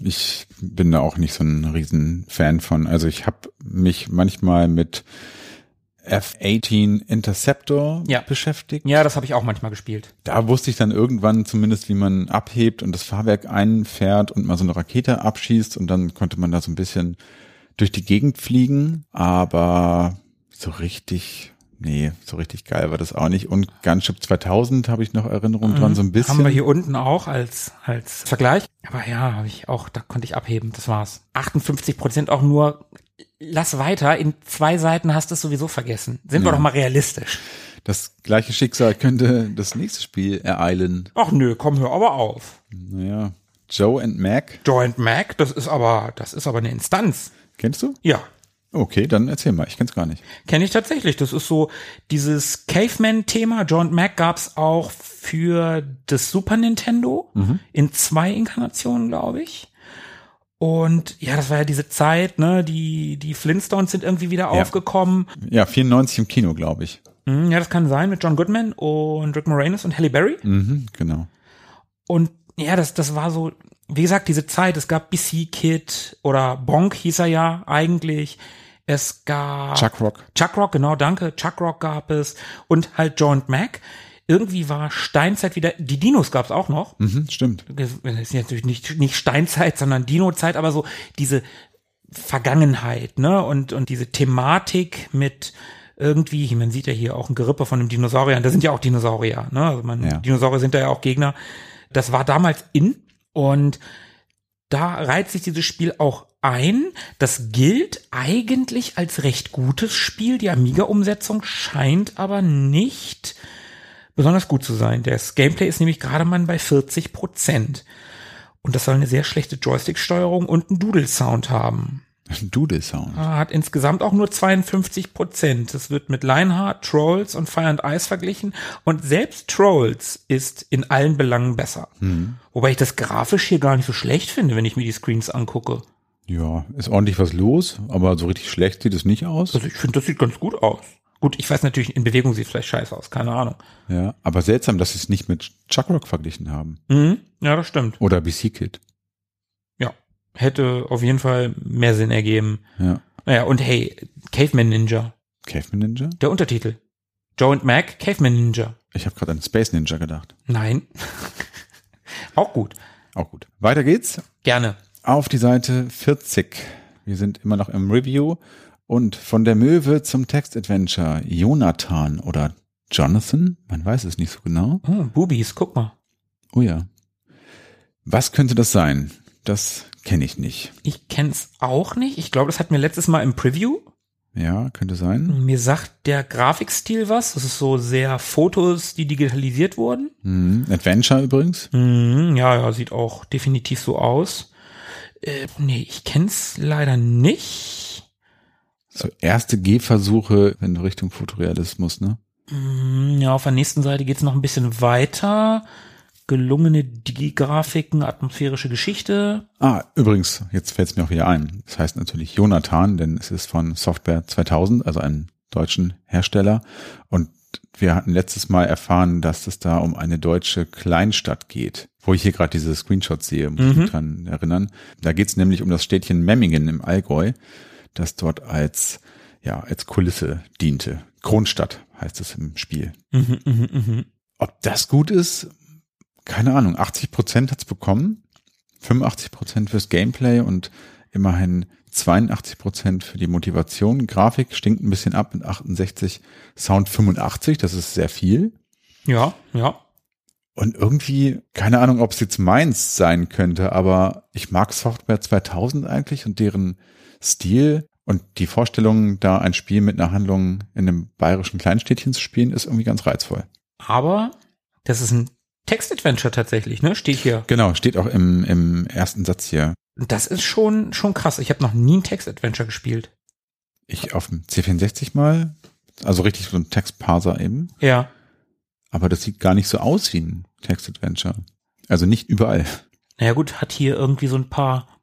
ich bin da auch nicht so ein riesen Fan von. Also ich habe mich manchmal mit F-18 Interceptor Ja. beschäftigt. Ja, das habe ich auch manchmal gespielt. Da wusste ich dann irgendwann zumindest, wie man abhebt und das Fahrwerk einfährt und mal so eine Rakete abschießt und dann konnte man da so ein bisschen durch die Gegend fliegen, aber so richtig, nee, so richtig geil war das auch nicht. Und Gunship 2000 habe ich noch Erinnerung dran, so ein bisschen. Mhm. Haben wir hier unten auch als, als Vergleich. Aber ja, habe ich auch, da konnte ich abheben, das war's. 58 Prozent auch nur, lass weiter, in zwei Seiten hast du es sowieso vergessen. Sind wir Ja. doch mal realistisch. Das gleiche Schicksal könnte das nächste Spiel ereilen. Ach nö, komm, hör aber auf. Naja, Joe and Mac, Joint Mac, das ist aber, das ist aber eine Instanz. Kennst du? Ja, Okay, dann erzähl mal, ich kenn's gar nicht. kenne ich tatsächlich. Das ist so dieses Caveman-Thema. Joint Mac gab's auch für das Super Nintendo in zwei Inkarnationen, glaube ich. Und ja, das war ja diese Zeit, ne? Die, die Flintstones sind irgendwie wieder Ja. aufgekommen. Ja, 94 im Kino, glaube ich. Hm, ja, das kann sein mit John Goodman und Rick Moranis und Halle Berry. Mhm, genau. Und ja, das, das war so, wie gesagt, diese Zeit. Es gab BC Kid oder Bonk hieß er ja eigentlich. Es gab Chuck Rock. Chuck Rock, genau, danke. Chuck Rock gab es und halt John Mac. Irgendwie war Steinzeit wieder, die Dinos gab's auch noch. Mhm, stimmt. Das ist natürlich nicht, nicht Steinzeit, sondern Dino-Zeit, aber so diese Vergangenheit, ne? Und, und diese Thematik mit irgendwie, man sieht ja hier auch ein Gerippe von einem Dinosaurier, da sind ja auch Dinosaurier, ne? Also man, Ja. Dinosaurier sind da ja auch Gegner. Das war damals in und da reiht sich dieses Spiel auch ein. Das gilt eigentlich als recht gutes Spiel. Die Amiga-Umsetzung scheint aber nicht besonders gut zu sein. Das Gameplay ist nämlich gerade mal bei 40 Prozent. Und das soll eine sehr schlechte Joystick-Steuerung und einen Doodle-Sound haben. Doodle Sound. Ah, Hat insgesamt auch nur 52 Prozent. Das wird mit Lionheart, Trolls und Fire and Ice verglichen. Und selbst Trolls ist in allen Belangen besser. Wobei ich das grafisch hier gar nicht so schlecht finde, wenn ich mir die Screens angucke. Ja, ist ordentlich was los, aber so richtig schlecht sieht es nicht aus. Also ich finde, das sieht ganz gut aus. Gut, ich weiß natürlich, in Bewegung sieht es vielleicht scheiße aus, keine Ahnung. Ja, aber seltsam, dass sie es nicht mit Chuck Rock verglichen haben. Mhm. Ja, das stimmt. Oder BC Kid. Hätte auf jeden Fall mehr Sinn ergeben. Ja. Naja, und hey, Caveman Ninja, Caveman Ninja? der Untertitel. Joe und Mac, Caveman Ninja. Ich habe gerade an Space Ninja gedacht. Nein. Auch gut. Auch gut. Weiter geht's. Gerne. Auf die Seite 40. Wir sind immer noch im Review. Und von der Möwe zum Textadventure Jonathan oder Jonathan, man weiß es nicht so genau. Oh, Boobies, guck mal. Oh ja. Was könnte das sein? Das kenne ich nicht. Ich kenn's auch nicht. Ich glaube, das hatten wir letztes Mal im Preview. Ja, könnte sein. Mir sagt der Grafikstil was. Das ist so sehr Fotos, die digitalisiert wurden. Mhm. Adventure übrigens. Mhm, ja, ja, sieht auch definitiv so aus. Äh, nee, ich kenn's leider nicht. So erste Gehversuche in Richtung Fotorealismus, ne? Mm, Ja, auf der nächsten Seite geht's noch ein bisschen weiter. Gelungene Digi-Grafiken, atmosphärische Geschichte. Ah, übrigens, jetzt fällt es mir auch wieder ein. Das heißt natürlich Jonathan, denn es ist von Software 2000, also einem deutschen Hersteller. Und wir hatten letztes Mal erfahren, dass es da um eine deutsche Kleinstadt geht. Wo ich hier gerade diese Screenshots sehe, muss ich mich dran erinnern. Da geht es nämlich um das Städtchen Memmingen im Allgäu, das dort als, ja, als Kulisse diente. Kronstadt heißt es im Spiel. Mhm, mhm, mhm. Ob das gut ist, keine Ahnung. 80 Prozent hat's bekommen, 85 Prozent fürs Gameplay und immerhin 82 Prozent für die Motivation. Grafik stinkt ein bisschen ab mit 68, Sound 85, das ist sehr viel. Ja, ja. Und irgendwie, keine Ahnung, ob es jetzt meins sein könnte, aber ich mag Software 2000 eigentlich und deren Stil und die Vorstellung, da ein Spiel mit einer Handlung in einem bayerischen Kleinstädtchen zu spielen, ist irgendwie ganz reizvoll. Aber das ist ein Text-Adventure tatsächlich, ne? Steht hier. Genau, steht auch im, im ersten Satz hier. Das ist schon, schon krass. Ich habe noch nie ein Text-Adventure gespielt. Ich auf dem C64 mal, also richtig so ein Textparser eben, Ja. aber das sieht gar nicht so aus wie ein Textadventure. Also nicht überall. Naja gut, hat hier irgendwie so ein paar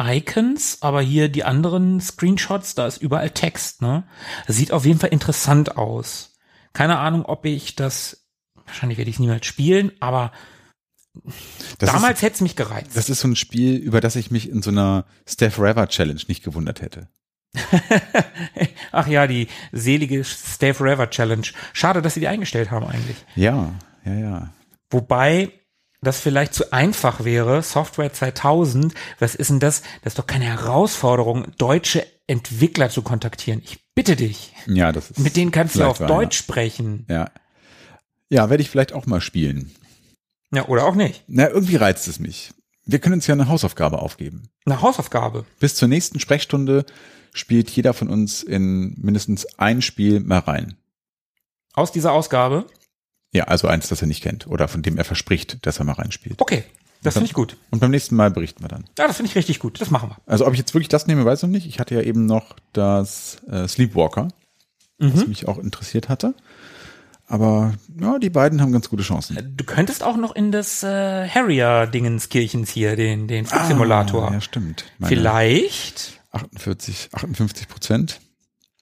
Icons, aber hier die anderen Screenshots, da ist überall Text, ne? Das sieht auf jeden Fall interessant aus. Keine Ahnung, ob ich das, wahrscheinlich werde ich es niemals spielen, aber Das damals ist, hätte es mich gereizt. das ist so ein Spiel, über das ich mich in so einer Steph Forever Challenge nicht gewundert hätte. Ach ja, die selige Stay Forever Challenge. Schade, dass sie die eingestellt haben eigentlich. Ja, ja, ja. Wobei das vielleicht zu einfach wäre, Software 2000, was ist denn das? Das ist doch keine Herausforderung, deutsche Entwickler zu kontaktieren. Ich bitte dich. Ja, das ist. Mit denen kannst du auf Deutsch sprechen. Ja. Ja, werde ich vielleicht auch mal spielen. Ja, oder auch nicht. Na, irgendwie reizt es mich. Wir können uns ja eine Hausaufgabe aufgeben. Eine Hausaufgabe. Bis zur nächsten Sprechstunde spielt jeder von uns in mindestens ein Spiel mal rein. Aus dieser Ausgabe. Ja, also eins, das er nicht kennt oder von dem er verspricht, dass er mal reinspielt. Okay, das finde ich gut. Und beim nächsten Mal berichten wir dann. Ja, das finde ich richtig gut. Das machen wir. Also ob ich jetzt wirklich das nehme, weiß ich noch nicht. Ich hatte ja eben noch das äh, Sleepwalker, was mich auch interessiert hatte. Aber ja, die beiden haben ganz gute Chancen. Du könntest auch noch in das äh, Harrier-Dingenskirchens hier, den, den Flugsimulator. Ah, ja, stimmt. Meine Vielleicht. 48, 58 Prozent.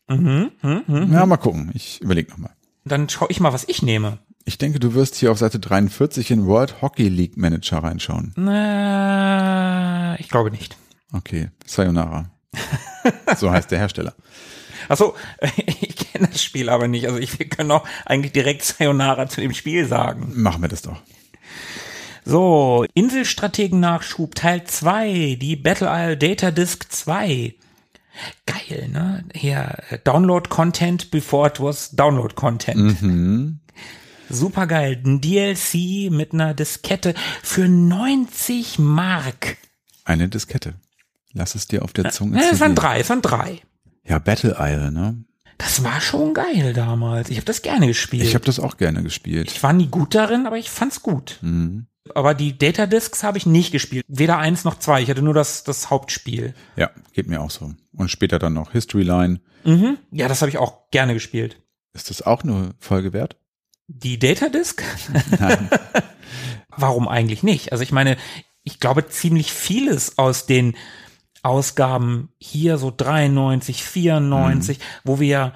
Mhm, mhm, mhm. Ja, mal gucken. Ich überlege nochmal. Dann schaue ich mal, was ich nehme. Ich denke, du wirst hier auf Seite 43 in World Hockey League Manager reinschauen. Äh, ich glaube nicht. Okay, Sayonara. so heißt der Hersteller. Achso, ich kenne das Spiel aber nicht. Also ich, wir können auch eigentlich direkt Sayonara zu dem Spiel sagen. Machen wir das doch. So, Inselstrategen-Nachschub Teil 2, die Battle Isle Data Disk 2. Geil, ne? Hier, äh, Download-Content before it was Download-Content. Mhm. Super geil. Ein DLC mit einer Diskette für 90 Mark. Eine Diskette. Lass es dir auf der Zunge Ne, es waren drei, es waren drei. Ja, Battle Isle, ne? Das war schon geil damals. Ich habe das gerne gespielt. Ich habe das auch gerne gespielt. ich war nie gut darin, aber ich fand's gut. Mhm. Aber die Data Discs habe ich nicht gespielt. Weder eins noch zwei. Ich hatte nur das, das Hauptspiel. Ja, geht mir auch so. Und später dann noch History Line. Mhm. Ja, das habe ich auch gerne gespielt. Ist das auch eine Folge wert? Die Data Disc? Nein. Warum eigentlich nicht? Also ich meine, ich glaube ziemlich vieles aus den Ausgaben hier so 93, 94, wo wir ja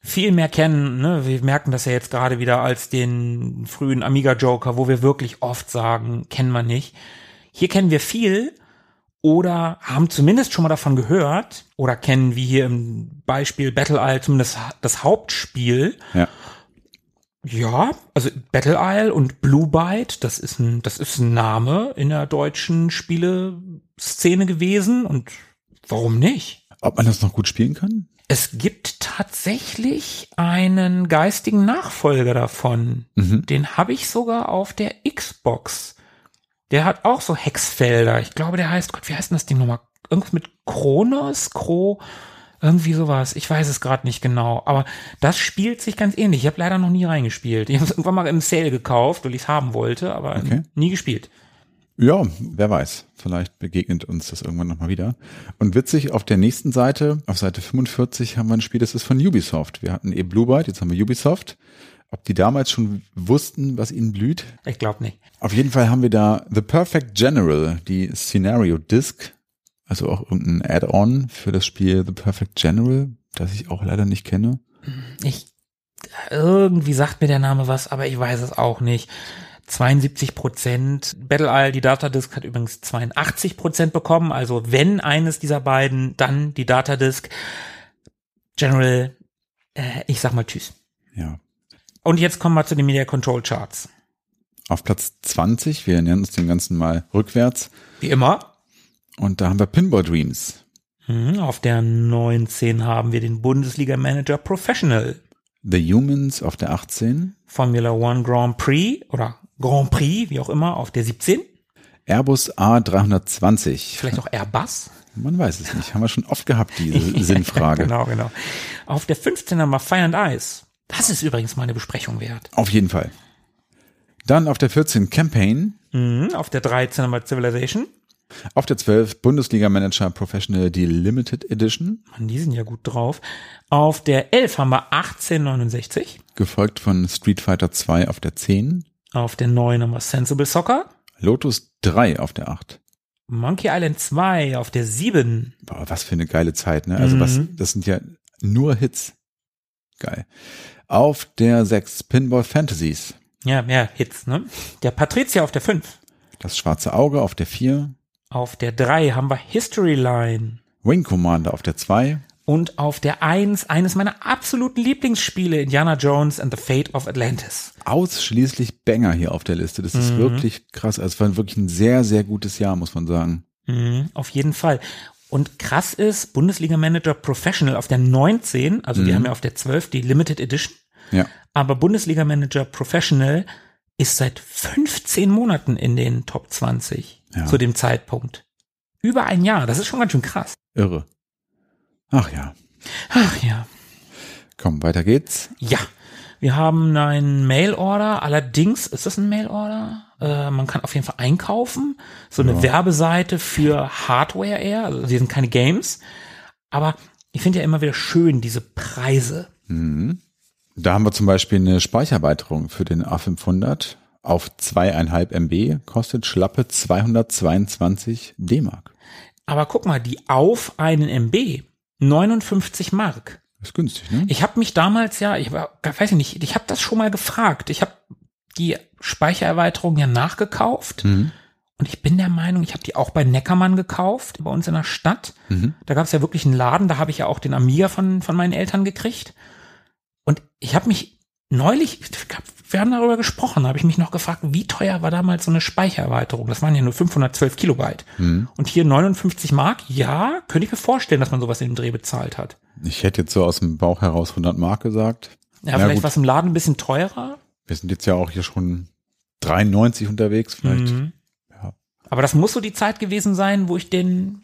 viel mehr kennen, ne? wir merken das ja jetzt gerade wieder als den frühen Amiga Joker, wo wir wirklich oft sagen, kennen wir nicht. Hier kennen wir viel oder haben zumindest schon mal davon gehört oder kennen wie hier im Beispiel Battle Isle zumindest das Hauptspiel ja. ja, also Battle Isle und Blue Byte, das ist ein, das ist ein Name in der deutschen Spieleszene gewesen und warum nicht? Ob man das noch gut spielen kann? Es gibt tatsächlich einen geistigen Nachfolger davon. Mhm. Den habe ich sogar auf der Xbox. Der hat auch so Hexfelder. Ich glaube, der heißt, Gott, wie heißt denn das Ding nochmal? Irgendwas mit Kronos? Kro? Irgendwie sowas. Ich weiß es gerade nicht genau. Aber das spielt sich ganz ähnlich. Ich habe leider noch nie reingespielt. Ich habe es irgendwann mal im Sale gekauft, weil ich es haben wollte, aber Okay. nie gespielt. Ja, wer weiß. Vielleicht begegnet uns das irgendwann nochmal wieder. Und witzig, auf der nächsten Seite, auf Seite 45, haben wir ein Spiel, das ist von Ubisoft. Wir hatten eh Blue Byte, jetzt haben wir Ubisoft. Ob die damals schon wussten, was ihnen blüht? Ich glaube nicht. Auf jeden Fall haben wir da The Perfect General, die Scenario Disc, also auch irgendein Add-on für das Spiel The Perfect General, das ich auch leider nicht kenne. Ich irgendwie sagt mir der Name was, aber ich weiß es auch nicht. 72 Prozent. Battle Isle, die Datadisk hat übrigens 82 Prozent bekommen. Also wenn eines dieser beiden, dann die Datadisk. General, äh, ich sag mal Tschüss. Ja. Und jetzt kommen wir zu den Media Control Charts. Auf Platz 20, wir nähern uns dem Ganzen mal rückwärts. Wie immer. Und da haben wir Pinball Dreams. Mhm, Auf der 19 haben wir den Bundesliga Manager Professional. The Humans auf der 18. Formula One Grand Prix oder Grand Prix, wie auch immer, auf der 17. Airbus A320. Vielleicht auch Airbus. Man weiß es nicht. Haben wir schon oft gehabt, diese Sinnfrage. Genau, genau. Auf der 15 haben wir Fire and Ice. Das ist übrigens mal eine Besprechung wert. Auf jeden Fall. Dann auf der 14 Campaign. Mhm, auf der 13 haben wir Civilization. Auf der 12 Bundesliga Manager Professional, die Limited Edition. Mann, die sind ja gut drauf. Auf der 11 haben wir 1869. Gefolgt von Street Fighter 2 auf der 10. Auf der 9 haben wir Sensible Soccer. Lotus 3 auf der 8. Monkey Island 2 auf der 7. Boah, was für eine geile Zeit, ne? Also was, Mhm. das sind ja nur Hits. Geil. Auf der 6 Pinball Fantasies. Ja, mehr Hits, ne? Der Patricia auf der 5. Das schwarze Auge auf der 4. Auf der 3 haben wir History Line. Wing Commander auf der 2. Und auf der 1 eines meiner absoluten Lieblingsspiele, Indiana Jones and the Fate of Atlantis. Ausschließlich Banger hier auf der Liste. Das ist Mhm. wirklich krass. Also es war wirklich ein sehr, sehr gutes Jahr, muss man sagen. Mhm, auf jeden Fall. Und krass ist, Bundesliga Manager Professional auf der 19, also die haben ja auf der 12 die Limited Edition, Ja. aber Bundesliga Manager Professional ist seit 15 Monaten in den Top 20 Ja. zu dem Zeitpunkt. Über ein Jahr, das ist schon ganz schön krass. Irre. Ach ja. Ach ja. Komm, weiter geht's. Ja, wir haben einen Mail-Order. Allerdings, ist das ein Mail-Order? Äh, man kann auf jeden Fall einkaufen. So eine Ja. Werbeseite für Hardware eher. Also, die sind keine Games. Aber ich finde ja immer wieder schön, diese Preise. Mhm. Da haben wir zum Beispiel eine Speichererweiterung für den A500 auf zweieinhalb MB, kostet schlappe 222 D-Mark. Aber guck mal, die auf einen MB 59 Mark. ist günstig, ne? Ich habe mich damals ja, ich war, weiß ich nicht, ich habe das schon mal gefragt. Ich habe die Speichererweiterung ja nachgekauft. Mhm. Und ich bin der Meinung, ich habe die auch bei Neckermann gekauft, bei uns in der Stadt. Da gab es ja wirklich einen Laden, da habe ich ja auch den Amiga von, von meinen Eltern gekriegt. Und ich habe mich neulich, wir haben darüber gesprochen, habe ich mich noch gefragt, wie teuer war damals so eine Speichererweiterung? Das waren ja nur 512 Kilobyte. Und hier 59 Mark, ja, könnte ich mir vorstellen, dass man sowas in dem Dreh bezahlt hat. Ich hätte jetzt so aus dem Bauch heraus 100 Mark gesagt. Ja, Na vielleicht war es im Laden ein bisschen teurer. Wir sind jetzt ja auch hier schon 93 unterwegs, vielleicht. Mhm. Ja. Aber das muss so die Zeit gewesen sein, wo ich den,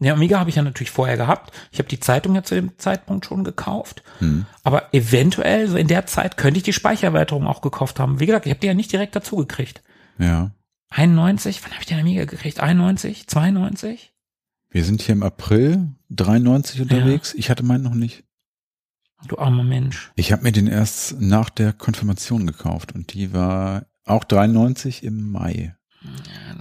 den Amiga habe ich ja natürlich vorher gehabt. Ich habe die Zeitung ja zu dem Zeitpunkt schon gekauft. Mhm. Aber eventuell, so in der Zeit, könnte ich die Speichererweiterung auch gekauft haben. Wie gesagt, ich habe die ja nicht direkt dazu gekriegt. Ja. 91, wann habe ich den Amiga gekriegt? 91, 92? Wir sind hier im April 93 unterwegs. Ich hatte meinen noch nicht. Du armer Mensch. Ich habe mir den erst nach der Konfirmation gekauft und die war auch 93 im Mai. Ja,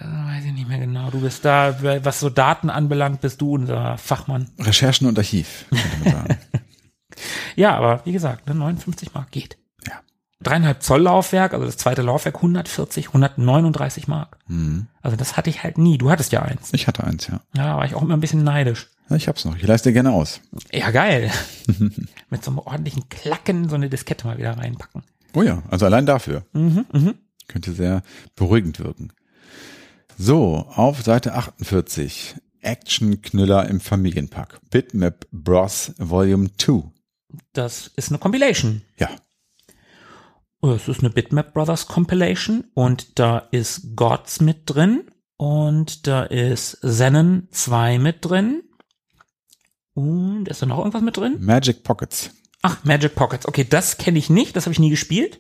nicht mehr genau. Du bist da, was so Daten anbelangt, bist du unser Fachmann. Recherchen und Archiv. Ja, aber wie gesagt, ne, 59 Mark geht. Ja. Dreieinhalb Zoll Laufwerk, also das zweite Laufwerk 140, 139 Mark. Mhm. Also das hatte ich halt nie. Du hattest ja eins. Ich hatte eins, ja. Ja, war ich auch immer ein bisschen neidisch. Ich hab's noch. Ich leiste dir gerne aus. Ja, geil. Mit so einem ordentlichen Klacken so eine Diskette mal wieder reinpacken. Oh ja, also allein dafür. Mhm, mhm. Könnte sehr beruhigend wirken. So, auf Seite 48. Action-Knüller im Familienpack. Bitmap Bros. Volume 2. Das ist eine Compilation. Ja. Oh, Es ist eine Bitmap Brothers Compilation und da ist Gods mit drin und da ist Zenon 2 mit drin. Und ist da noch irgendwas mit drin? Magic Pockets. Ach, Magic Pockets. Okay, das kenne ich nicht, das habe ich nie gespielt.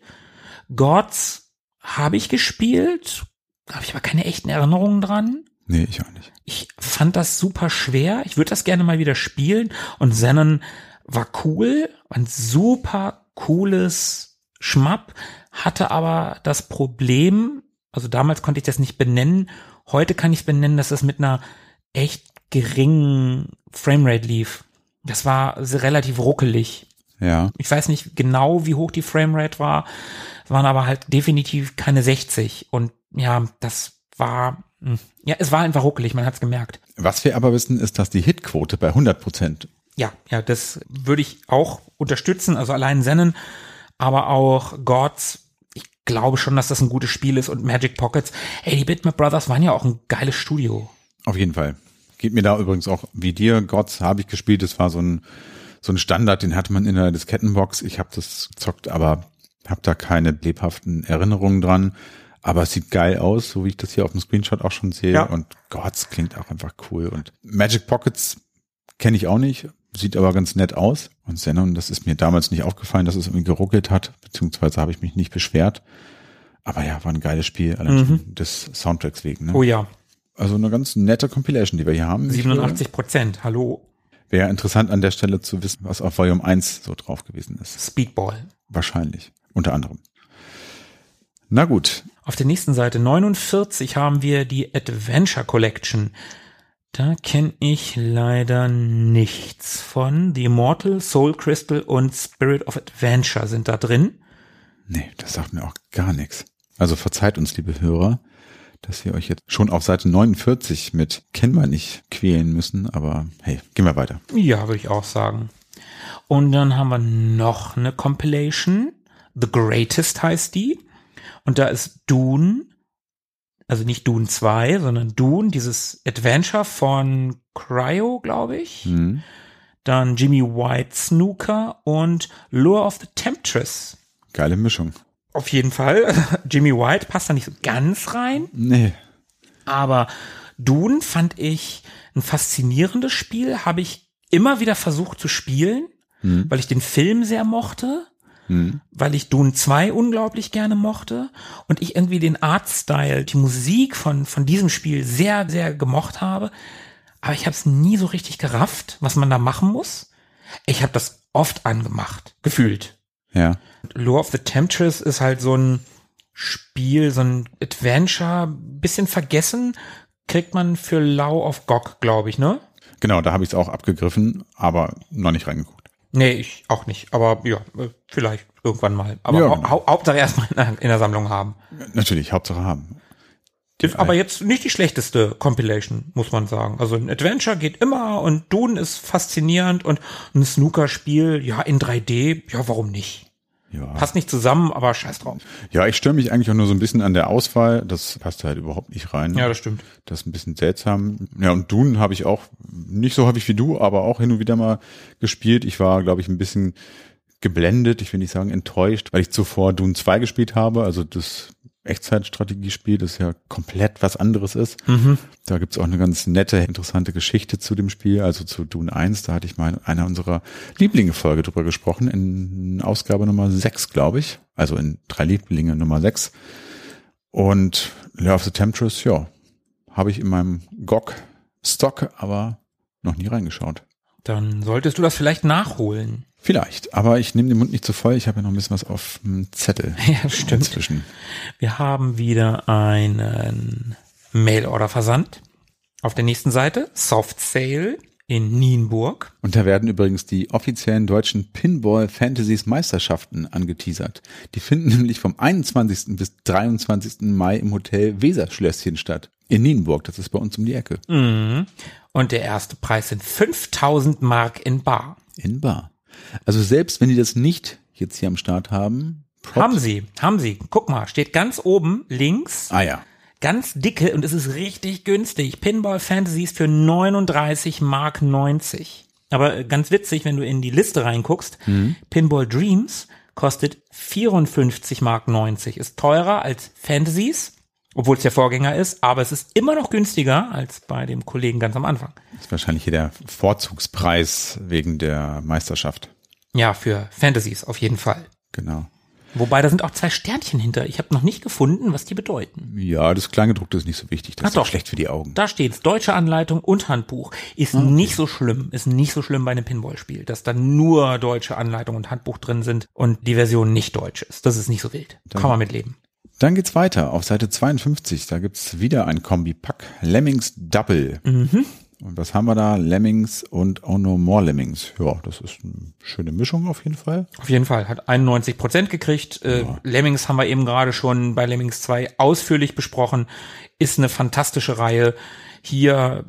Gods habe ich gespielt, habe ich aber keine echten Erinnerungen dran. Nee, ich auch nicht. Ich fand das super schwer. Ich würde das gerne mal wieder spielen. Und Zenon war cool, ein super cooles Schmapp, hatte aber das Problem, also damals konnte ich das nicht benennen, heute kann ich es benennen, dass es mit einer echt geringen Framerate lief. Das war relativ ruckelig. Ja. Ich weiß nicht genau, wie hoch die Framerate war. Es waren aber halt definitiv keine 60. Und ja, das war, hm, ja, es war einfach ruckelig, man hat es gemerkt. Was wir aber wissen, ist, dass die Hitquote bei 100 Prozent Ja, ja, das würde ich auch unterstützen, also allein Zenon, aber auch Gods. Ich glaube schon, dass das ein gutes Spiel ist und Magic Pockets. Ey, die Bitmap Brothers waren ja auch ein geiles Studio. Auf jeden Fall. Geht mir da übrigens auch wie dir. Gods habe ich gespielt. Das war so ein, so ein Standard, den hatte man in der Diskettenbox. Ich habe das gezockt, aber habe da keine lebhaften Erinnerungen dran. Aber es sieht geil aus, so wie ich das hier auf dem Screenshot auch schon sehe. Ja. Und Gods klingt auch einfach cool. Und Magic Pockets kenne ich auch nicht, sieht aber ganz nett aus. Und Xenon, das ist mir damals nicht aufgefallen, dass es irgendwie geruckelt hat, beziehungsweise habe ich mich nicht beschwert. Aber ja, war ein geiles Spiel, allein schon des Soundtracks wegen. Ne? Oh ja, Also eine ganz nette Compilation, die wir hier haben. 87 Prozent. Hallo, Wäre interessant an der Stelle zu wissen, was auf Volume 1 so drauf gewesen ist. Speedball. Wahrscheinlich. Unter anderem. Na gut. Auf der nächsten Seite 49 haben wir die Adventure Collection. Da kenne ich leider nichts von. The Immortal, Soul Crystal und Spirit of Adventure sind da drin. Nee, das sagt mir auch gar nichts. Also verzeiht uns, liebe Hörer, dass wir euch jetzt schon auf Seite 49 mit kennen wir nicht quälen müssen, aber hey, gehen wir weiter. Ja, würde ich auch sagen. Und dann haben wir noch eine Compilation. The Greatest heißt die. Und da ist Dune, also nicht Dune 2, sondern Dune, dieses Adventure von Cryo, glaube ich. Hm. Dann Jimmy White Snooker und Lure of the Temptress. Geile Mischung. Auf jeden Fall. Jimmy White passt da nicht so ganz rein. Nee. Aber Dune fand ich ein faszinierendes Spiel, habe ich immer wieder versucht zu spielen, weil ich den Film sehr mochte, weil ich Dune 2 unglaublich gerne mochte und ich irgendwie den Artstyle, die Musik von, von diesem Spiel sehr, sehr gemocht habe. Aber ich habe es nie so richtig gerafft, was man da machen muss. Ich habe das oft angemacht, gefühlt. Ja. Lure of the Temptress ist halt so ein Spiel, so ein Adventure, bisschen vergessen, kriegt man für Lau of GOG, glaube ich, ne? Genau, da habe ich es auch abgegriffen, aber noch nicht reingeguckt. Nee, ich auch nicht. Aber ja, äh, vielleicht irgendwann mal. Aber Ja, hau hau Hauptsache erstmal in, der- in der Sammlung haben. Natürlich, Hauptsache haben. Ist aber jetzt nicht die schlechteste Compilation, muss man sagen. Also ein Adventure geht immer und Dune ist faszinierend und ein Snooker-Spiel, ja, in 3D, ja, warum nicht? Ja. Passt nicht zusammen, aber scheiß drauf. Ja, ich störe mich eigentlich auch nur so ein bisschen an der Auswahl. Das passt halt überhaupt nicht rein. Ja, das stimmt. Das ist ein bisschen seltsam. Ja, und Dune habe ich auch nicht so häufig wie du, aber auch hin und wieder mal gespielt. Ich war, glaube ich, ein bisschen geblendet, ich will nicht sagen enttäuscht, weil ich zuvor Dune 2 gespielt habe, also das Echtzeitstrategiespiel, das ja komplett was anderes ist. Da gibt's auch eine ganz nette, interessante Geschichte zu dem Spiel, also zu Dune 1. Da hatte ich mal in einer unserer Lieblinge-Folge drüber gesprochen, in Ausgabe Nummer 6, glaube ich. Also in drei Lieblinge Nummer 6. Und Law of the Temptress, ja, habe ich in meinem GOG-Stock, aber noch nie reingeschaut. Dann solltest du das vielleicht nachholen. Vielleicht, aber ich nehme den Mund nicht zu voll. Ich habe ja noch ein bisschen was auf dem Zettel. Ja, stimmt. Inzwischen. Wir haben wieder einen Mail-Order-Versand. Auf der nächsten Seite Soft Sale in Nienburg. Und da werden übrigens die offiziellen deutschen Pinball Fantasies Meisterschaften angeteasert. Die finden nämlich vom 21. bis 23. Mai im Hotel Weserschlösschen statt. In Nienburg, das ist bei uns um die Ecke. Mhm. Und der erste Preis sind 5000 Mark in Bar. In Bar. Also selbst wenn die das nicht jetzt hier am Start haben. Props. Haben sie, haben sie. Guck mal, steht ganz oben links, Ah ja. ganz dicke und es ist richtig günstig. Pinball Fantasies für 39 Mark 90. Aber äh, ganz witzig, wenn du in die Liste reinguckst, Pinball Dreams kostet 54 Mark 90. Ist teurer als Fantasies, obwohl es der Vorgänger ist, aber es ist immer noch günstiger als bei dem Kollegen ganz am Anfang. Das ist wahrscheinlich hier der Vorzugspreis wegen der Meisterschaft. Ja, für Fantasies auf jeden Fall. Genau. Wobei da sind auch zwei Sternchen hinter. Ich habe noch nicht gefunden, was die bedeuten. Ja, das Kleingedruckte ist nicht so wichtig. Das Ach ist doch schlecht für die Augen. Da steht's, deutsche Anleitung und Handbuch. Ist nicht so schlimm, ist nicht so schlimm bei einem Pinball-Spiel, dass da nur deutsche Anleitung und Handbuch drin sind und die Version nicht deutsch ist. Das ist nicht so wild. Kann man mitleben. Dann geht's weiter auf Seite 52. Da gibt's wieder ein Kombipack. Lemmings Double. Mhm. Und was haben wir da? Lemmings und Oh No More Lemmings. Ja, das ist eine schöne Mischung auf jeden Fall. Auf jeden Fall, hat 91 Prozent gekriegt. Äh, Lemmings haben wir eben gerade schon bei Lemmings 2 ausführlich besprochen. Ist eine fantastische Reihe. Hier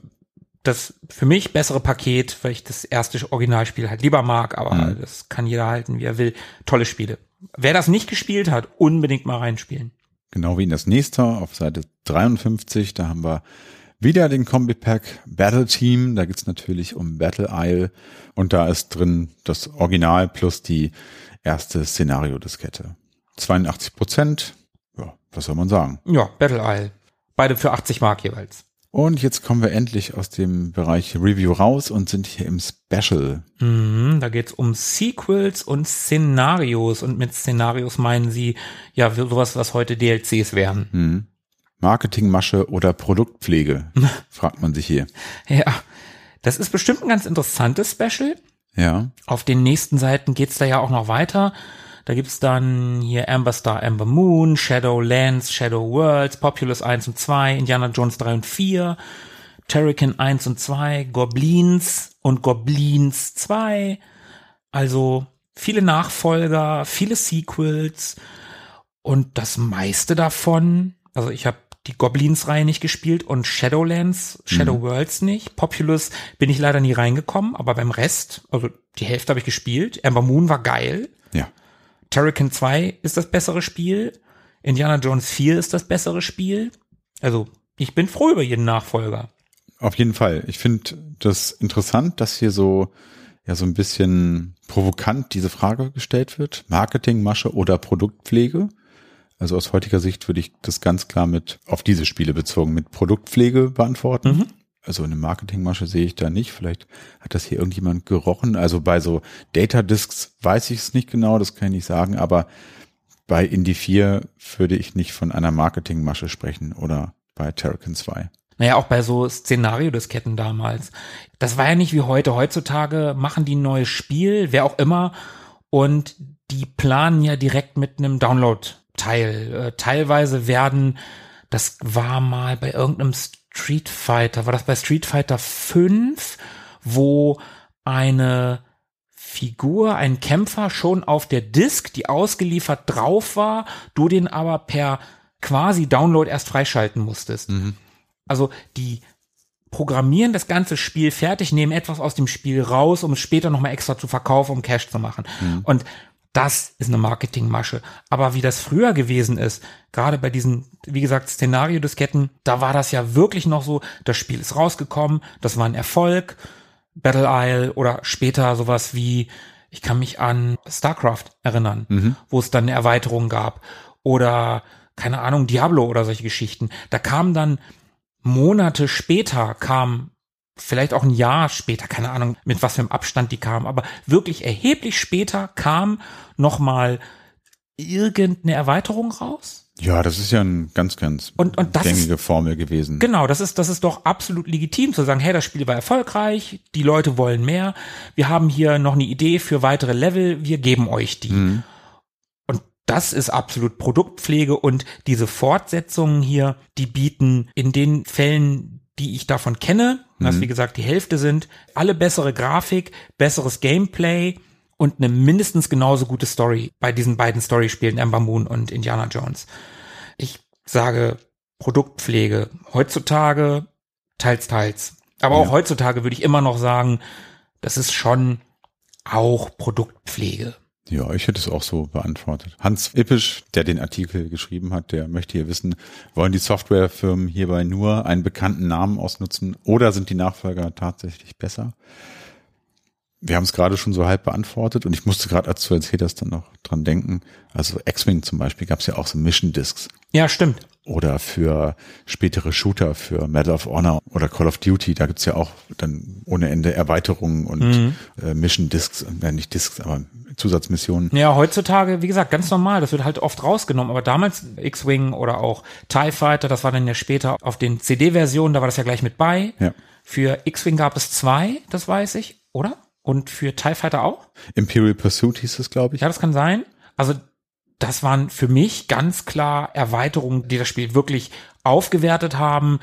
das für mich bessere Paket, weil ich das erste Originalspiel halt lieber mag, aber das kann jeder halten, wie er will. Tolle Spiele. Wer das nicht gespielt hat, unbedingt mal reinspielen. Genau wie in das nächste auf Seite 53. Da haben wir wieder den Kombipack Battle Team. Da geht's natürlich um Battle Isle. Und da ist drin das Original plus die erste Szenario-Diskette. 82 Prozent. Ja, was soll man sagen? Ja, Battle Isle. Beide für 80 Mark jeweils. Und jetzt kommen wir endlich aus dem Bereich Review raus und sind hier im Special. Mhm, da geht's um Sequels und Szenarios. Und mit Szenarios meinen sie ja sowas, was heute DLCs wären. Marketingmasche oder Produktpflege, fragt man sich hier. Ja, das ist bestimmt ein ganz interessantes Special. Ja, Auf den nächsten Seiten geht's da ja auch noch weiter. Da gibt's dann hier Amber Star, Amber Moon, Shadow Lands, Shadow Worlds, Populous 1 und 2, Indiana Jones 3 und 4, Terrican 1 und 2, Goblins und Goblins 2. Also viele Nachfolger, viele Sequels und das meiste davon, also ich habe die Goblins-Reihe nicht gespielt und Shadowlands, Shadow Worlds nicht. Populous bin ich leider nie reingekommen, aber beim Rest, also die Hälfte habe ich gespielt. Amber Moon war geil. ja. Terrican 2 ist das bessere Spiel. Indiana Jones 4 ist das bessere Spiel. Also, ich bin froh über jeden Nachfolger. Auf jeden Fall. Ich finde das interessant, dass hier so, ja, so ein bisschen provokant diese Frage gestellt wird. Marketingmasche oder Produktpflege. Also aus heutiger Sicht würde ich das ganz klar mit, auf diese Spiele bezogen, mit Produktpflege beantworten. Also eine Marketingmasche sehe ich da nicht. Vielleicht hat das hier irgendjemand gerochen. Also bei so Data Disks weiß ich es nicht genau, das kann ich nicht sagen, aber bei Indie 4 würde ich nicht von einer Marketingmasche sprechen oder bei Terrakin 2. Naja, auch bei so Szenario-Disketten damals. Das war ja nicht wie heute. Heutzutage machen die ein neues Spiel, wer auch immer, und die planen ja direkt mit einem Download-Teil. Äh, teilweise werden, das war mal bei irgendeinem Street Fighter, war das bei Street Fighter 5, wo eine Figur, ein Kämpfer schon auf der Disk, die ausgeliefert drauf war, du den aber per quasi Download erst freischalten musstest. Mhm. Also die programmieren das ganze Spiel fertig, nehmen etwas aus dem Spiel raus, um es später nochmal extra zu verkaufen, um Cash zu machen. Und das ist eine Marketingmasche. Aber wie das früher gewesen ist, gerade bei diesen, wie gesagt, Szenario-Disketten, da war das ja wirklich noch so, das Spiel ist rausgekommen, das war ein Erfolg, Battle Isle oder später sowas wie, ich kann mich an StarCraft erinnern, wo es dann eine Erweiterung gab oder keine Ahnung, Diablo oder solche Geschichten. Da kam dann Monate später kam vielleicht auch ein Jahr später, keine Ahnung, mit was für einem Abstand die kam, aber wirklich erheblich später kam noch mal irgendeine Erweiterung raus. Ja, das ist ja ein ganz, ganz Und- und das gängige Formel gewesen. Genau, das ist, das ist doch absolut legitim zu sagen, hey, das Spiel war erfolgreich, die Leute wollen mehr, wir haben hier noch eine Idee für weitere Level, wir geben euch die. Und das ist absolut Produktpflege und diese Fortsetzungen hier, die bieten in den Fällen, die ich davon kenne, was wie gesagt die Hälfte sind, alle bessere Grafik, besseres Gameplay und eine mindestens genauso gute Story bei diesen beiden Storyspielen Ember Moon und Indiana Jones. Ich sage Produktpflege heutzutage teils teils. Aber auch Ja. heutzutage würde ich immer noch sagen, das ist schon auch Produktpflege. Ja, ich hätte es auch so beantwortet. Hans Ippisch, der den Artikel geschrieben hat, der möchte hier wissen, wollen die Softwarefirmen hierbei nur einen bekannten Namen ausnutzen oder sind die Nachfolger tatsächlich besser? Wir haben es gerade schon so halb beantwortet und ich musste gerade, als du erzählt hast, dann noch dran denken. Also X-Wing zum Beispiel gab es ja auch so Mission Discs Ja, stimmt. oder für spätere Shooter, für Medal of Honor oder Call of Duty, da gibt's ja auch dann ohne Ende Erweiterungen und äh, Mission Discs, äh, nicht Discs, aber Zusatzmissionen. Ja, heutzutage, wie gesagt, ganz normal. Das wird halt oft rausgenommen. Aber damals X-Wing oder auch TIE Fighter, das war dann ja später auf den CD-Versionen, da war das ja gleich mit bei. Ja. Für X-Wing gab es zwei, das weiß ich, oder? Und für TIE Fighter auch? Imperial Pursuit hieß es, glaube ich. Ja, das kann sein. Also das waren für mich ganz klar Erweiterungen, die das Spiel wirklich aufgewertet haben,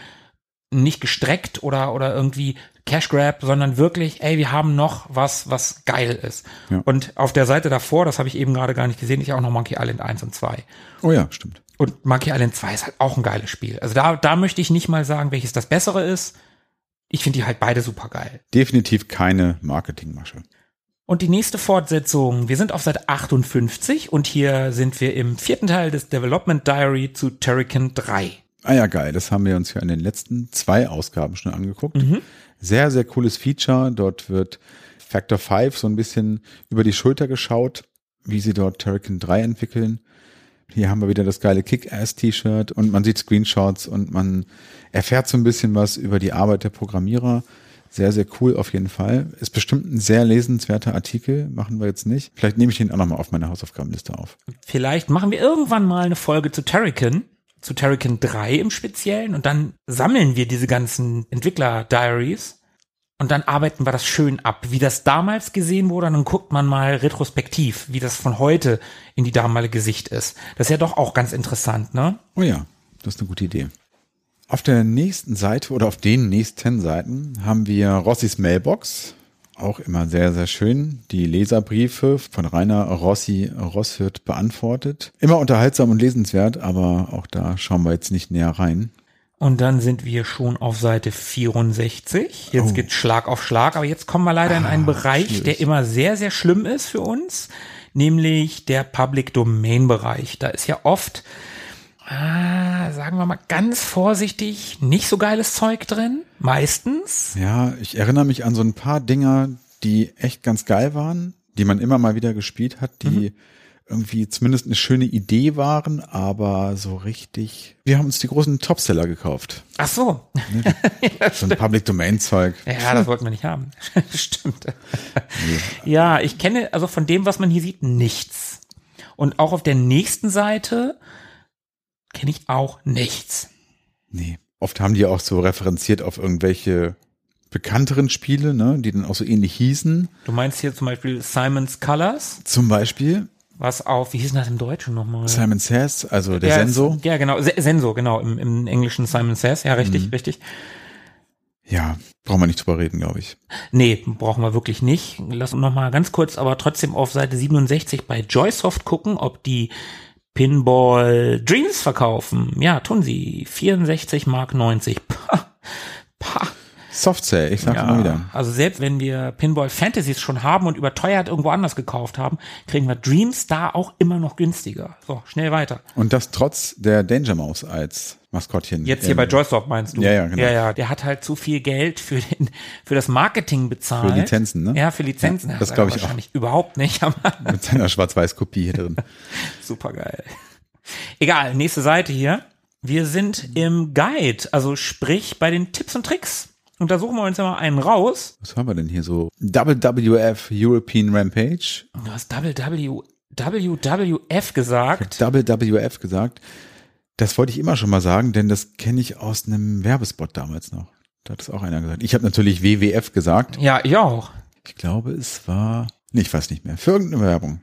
nicht gestreckt oder oder irgendwie Cash Grab, sondern wirklich, ey, wir haben noch was, was geil ist. Ja. Und auf der Seite davor, das habe ich eben gerade gar nicht gesehen, ist ja auch noch Monkey Island 1 und 2. Oh ja, stimmt. Und Monkey Island 2 ist halt auch ein geiles Spiel. Also da, da möchte ich nicht mal sagen, welches das bessere ist. Ich finde die halt beide super geil. Definitiv keine Marketingmasche. Und die nächste Fortsetzung, wir sind auf Seite 58 und hier sind wir im vierten Teil des Development Diary zu Turrican 3. Ah ja, geil. Das haben wir uns ja in den letzten zwei Ausgaben schon angeguckt. Sehr, sehr cooles Feature. Dort wird Factor 5 so ein bisschen über die Schulter geschaut, wie sie dort Turrican 3 entwickeln. Hier haben wir wieder das geile Kick-Ass-T-Shirt und man sieht Screenshots und man erfährt so ein bisschen was über die Arbeit der Programmierer. Sehr, sehr cool auf jeden Fall. Ist bestimmt ein sehr lesenswerter Artikel. Machen wir jetzt nicht. Vielleicht nehme ich den auch nochmal auf meine Hausaufgabenliste auf. Vielleicht machen wir irgendwann mal eine Folge zu Turrican, zu Turrican 3 im Speziellen und dann sammeln wir diese ganzen Entwickler-Diaries und dann arbeiten wir das schön ab, wie das damals gesehen wurde und dann guckt man mal retrospektiv, wie das von heute in die damalige Sicht ist. Das ist ja doch auch ganz interessant, ne? Oh ja, das ist eine gute Idee. Auf der nächsten Seite oder auf den nächsten Seiten haben wir Rossis Mailbox. Auch immer sehr, sehr schön. Die Leserbriefe von Rainer Rossi Rosshirt beantwortet. Immer unterhaltsam und lesenswert, aber auch da schauen wir jetzt nicht näher rein. Und dann sind wir schon auf Seite 64. Jetzt Oh. geht Schlag auf Schlag, aber jetzt kommen wir leider in einen Bereich, schwierig. der immer sehr, sehr schlimm ist für uns, nämlich der Public Domain Bereich. Da ist ja oft, ah, sagen wir mal ganz vorsichtig, nicht so geiles Zeug drin. Meistens. Ja, ich erinnere mich an so ein paar Dinger, die echt ganz geil waren, die man immer mal wieder gespielt hat, die irgendwie zumindest eine schöne Idee waren, aber so richtig. Wir haben uns die großen Topseller gekauft. Ach so. So ein Public Domain Zeug. Ja, das wollten wir nicht haben. Stimmt. Ja, ich kenne also von dem, was man hier sieht, nichts. Und auch auf der nächsten Seite kenne ich auch nichts. Nee. Oft haben die auch so referenziert auf irgendwelche bekannteren Spiele, ne, die dann auch so ähnlich hießen. Du meinst hier zum Beispiel Simon's Colors? Zum Beispiel, was auf, wie hieß denn das im Deutschen nochmal? Simon Says, also der ja, Senso. Ja, genau, Se- Senso, genau, im, im Englischen Simon Says, ja, richtig, Mhm. richtig. Ja, brauchen wir nicht drüber reden, glaube ich. Nee, brauchen wir wirklich nicht. Lass uns noch mal ganz kurz, aber trotzdem auf Seite 67 bei Joysoft gucken, ob die Pinball Dreams verkaufen. Ja, tun sie. 64 Mark 90. Pah, pah. Soft Sale, ich sag's mal wieder. Also selbst wenn wir Pinball Fantasies schon haben und überteuert irgendwo anders gekauft haben, kriegen wir Dreams da auch immer noch günstiger. So, schnell weiter. Und das trotz der Danger Mouse als Maskottchen. Jetzt hier bei Joysoft meinst du? Ja, ja, genau. Ja, ja, der hat halt zu viel Geld für den, für das Marketing bezahlt. Für Lizenzen, ne? Ja, für Lizenzen. Ja, das hat er glaub ich auch. Wahrscheinlich überhaupt nicht, aber Mit seiner Schwarz-Weiß-Kopie hier drin. super geil. Egal, nächste Seite hier. Wir sind im Guide, also sprich bei den Tipps und Tricks. Und da suchen wir uns ja mal einen raus. Was haben wir denn hier so? WWF European Rampage. Du hast WW, WWF gesagt. WWF gesagt. Das wollte ich immer schon mal sagen, denn das kenne ich aus einem Werbespot damals noch. Da hat es auch einer gesagt. Ich habe natürlich WWF gesagt. Ja, ich auch. Ich glaube, es war, nee, ich weiß nicht mehr, für irgendeine Werbung.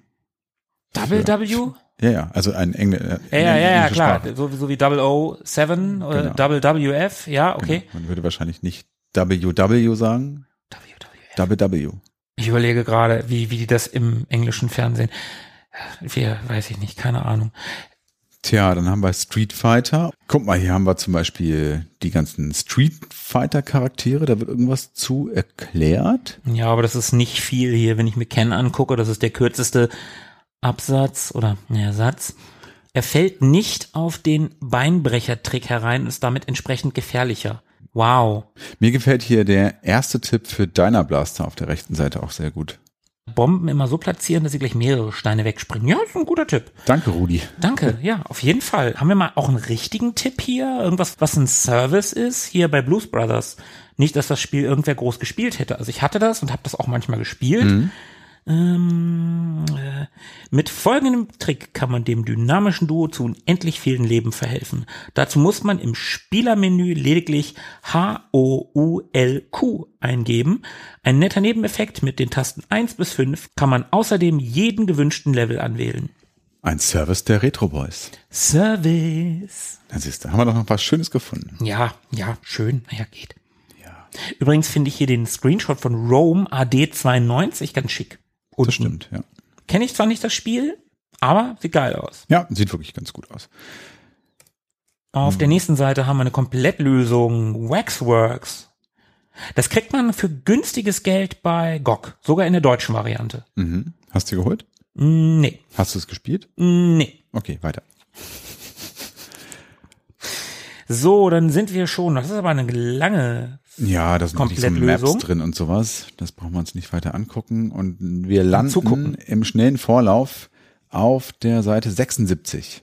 WW? Ja, ja, also ein Engl äh, Ja, ja, ja, ja, klar. So, so wie 007 oder Genau. WWF. Ja, okay. Genau. Man würde wahrscheinlich nicht WW sagen, WWF. WW. Ich überlege gerade, wie, wie die das im englischen Fernsehen. Wir, weiß ich nicht, keine Ahnung. Tja, dann haben wir Street Fighter. Guck mal, hier haben wir zum Beispiel die ganzen Street Fighter Charaktere. Da wird irgendwas zu erklärt. Ja, aber das ist nicht viel hier, wenn ich mir Ken angucke. Das ist der kürzeste Absatz oder ja, Satz. Er fällt nicht auf den Beinbrecher-Trick herein und ist damit entsprechend gefährlicher. Wow. Mir gefällt hier der erste Tipp für Dyna Blaster auf der rechten Seite auch sehr gut. Bomben immer so platzieren, dass sie gleich mehrere Steine wegspringen. Ja, ist ein guter Tipp. Danke, Rudi. Danke, ja, auf jeden Fall. Haben wir mal auch einen richtigen Tipp hier? Irgendwas, was ein Service ist? Hier bei Blues Brothers. Nicht, dass das Spiel irgendwer groß gespielt hätte. Also ich hatte das und habe das auch manchmal gespielt. Ähm, äh, mit folgendem Trick kann man dem dynamischen Duo zu unendlich vielen Leben verhelfen. Dazu muss man im Spielermenü lediglich H-O-U-L-Q eingeben. Ein netter Nebeneffekt mit den Tasten 1 bis 5 kann man außerdem jeden gewünschten Level anwählen. Ein Service der Retro Boys. Service. Da siehst du, haben wir doch noch was Schönes gefunden. Ja, ja, schön. Naja, geht. Ja, Übrigens finde ich hier den Screenshot von Rome AD92 ganz schick. Und das stimmt, ja. Kenne ich zwar nicht das Spiel, aber sieht geil aus. Ja, sieht wirklich ganz gut aus. Auf der nächsten Seite haben wir eine Komplettlösung Waxworks. Das kriegt man für günstiges Geld bei GOG, sogar in der deutschen Variante. Mhm. Hast du geholt? Mm, Nee, Hast du es gespielt? Mm, nee. Okay, weiter. So, dann sind wir schon. Das ist aber eine lange. Ja, da sind wirklich so Maps drin und sowas. Das brauchen wir uns nicht weiter angucken. Und wir landen Zugucken. im schnellen Vorlauf auf der Seite 76.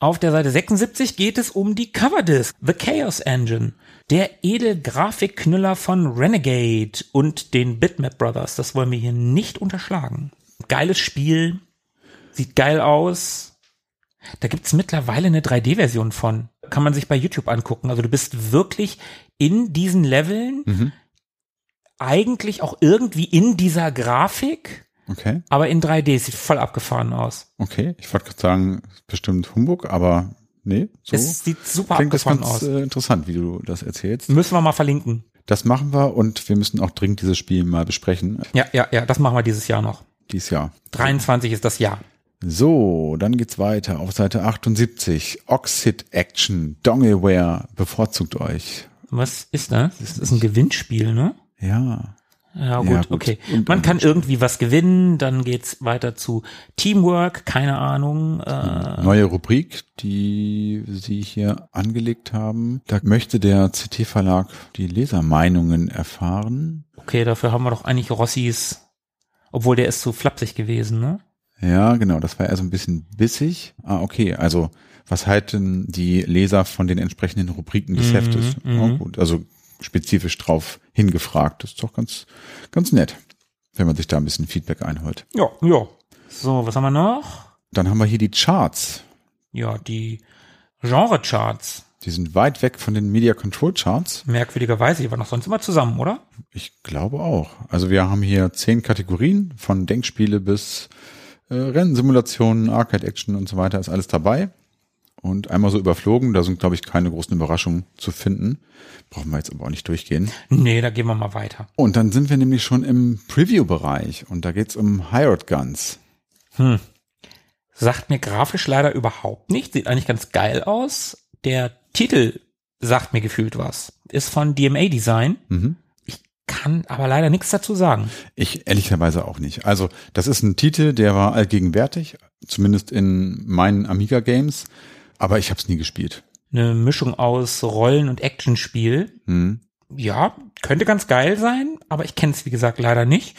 Auf der Seite 76 geht es um die Coverdisk, The Chaos Engine, der Edelgrafikknüller von Renegade und den Bitmap Brothers. Das wollen wir hier nicht unterschlagen. Geiles Spiel, sieht geil aus. Da gibt's mittlerweile eine 3D-Version von. Kann man sich bei YouTube angucken. Also du bist wirklich in diesen Leveln, Mhm. eigentlich auch irgendwie in dieser Grafik, Okay, aber in 3D. Sieht voll abgefahren aus. okay. Ich wollte gerade sagen, bestimmt Humbug, aber nee, so Es sieht super klingt das abgefahren ganz aus. äh, interessant, wie du das erzählst. Müssen wir mal verlinken. Das machen wir und wir müssen auch dringend dieses Spiel mal besprechen. Ja, ja, ja, das machen wir dieses Jahr noch. Dies Jahr. 23 ist das Jahr. So, dann geht's weiter auf Seite 78. Oxid Action, Dongleware, bevorzugt euch. Was ist das? Das ist ein Gewinnspiel, ne? Ja. Ja, gut, Ja, gut. okay. Und Man kann irgendwie was gewinnen, dann geht's weiter zu Teamwork, keine Ahnung. Äh, Neue Rubrik, die Sie hier angelegt haben. Da möchte der CT-Verlag die Lesermeinungen erfahren. okay, dafür haben wir doch eigentlich Rossis, obwohl der ist zu flapsig gewesen, ne? Ja, genau, das war eher so ein bisschen bissig. Ah, okay, also was halten die Leser von den entsprechenden Rubriken des Mhm, Heftes? mhm. Ja, gut, also spezifisch drauf hingefragt. Das ist doch ganz, ganz nett, wenn man sich da ein bisschen Feedback einholt. Ja, ja. So, was haben wir noch? Dann haben wir hier die Charts. Ja, die Genre-Charts. Die sind weit weg von den Media Control Charts. Merkwürdigerweise, die waren doch sonst immer zusammen, oder? Ich glaube auch. Also wir haben hier zehn Kategorien von Denkspiele bis Äh, Rennsimulationen, Arcade-Action und so weiter ist alles dabei. Und einmal so überflogen, da sind, glaube ich, keine großen Überraschungen zu finden. Brauchen wir jetzt aber auch nicht durchgehen. Nee, da gehen wir mal weiter. Und dann sind wir nämlich schon im Preview-Bereich und da geht's um Hired Guns. Sagt mir grafisch leider überhaupt nicht. Sieht eigentlich ganz geil aus. Der Titel sagt mir gefühlt was. Ist von DMA Design. Ich kann aber leider nichts dazu sagen. Ich ehrlicherweise auch nicht. Also das ist ein Titel, der war allgegenwärtig, zumindest in meinen Amiga-Games, aber ich habe es nie gespielt. Eine Mischung aus Rollen- und Actionspiel. Hm. Ja, könnte ganz geil sein, aber ich kenne es wie gesagt leider nicht.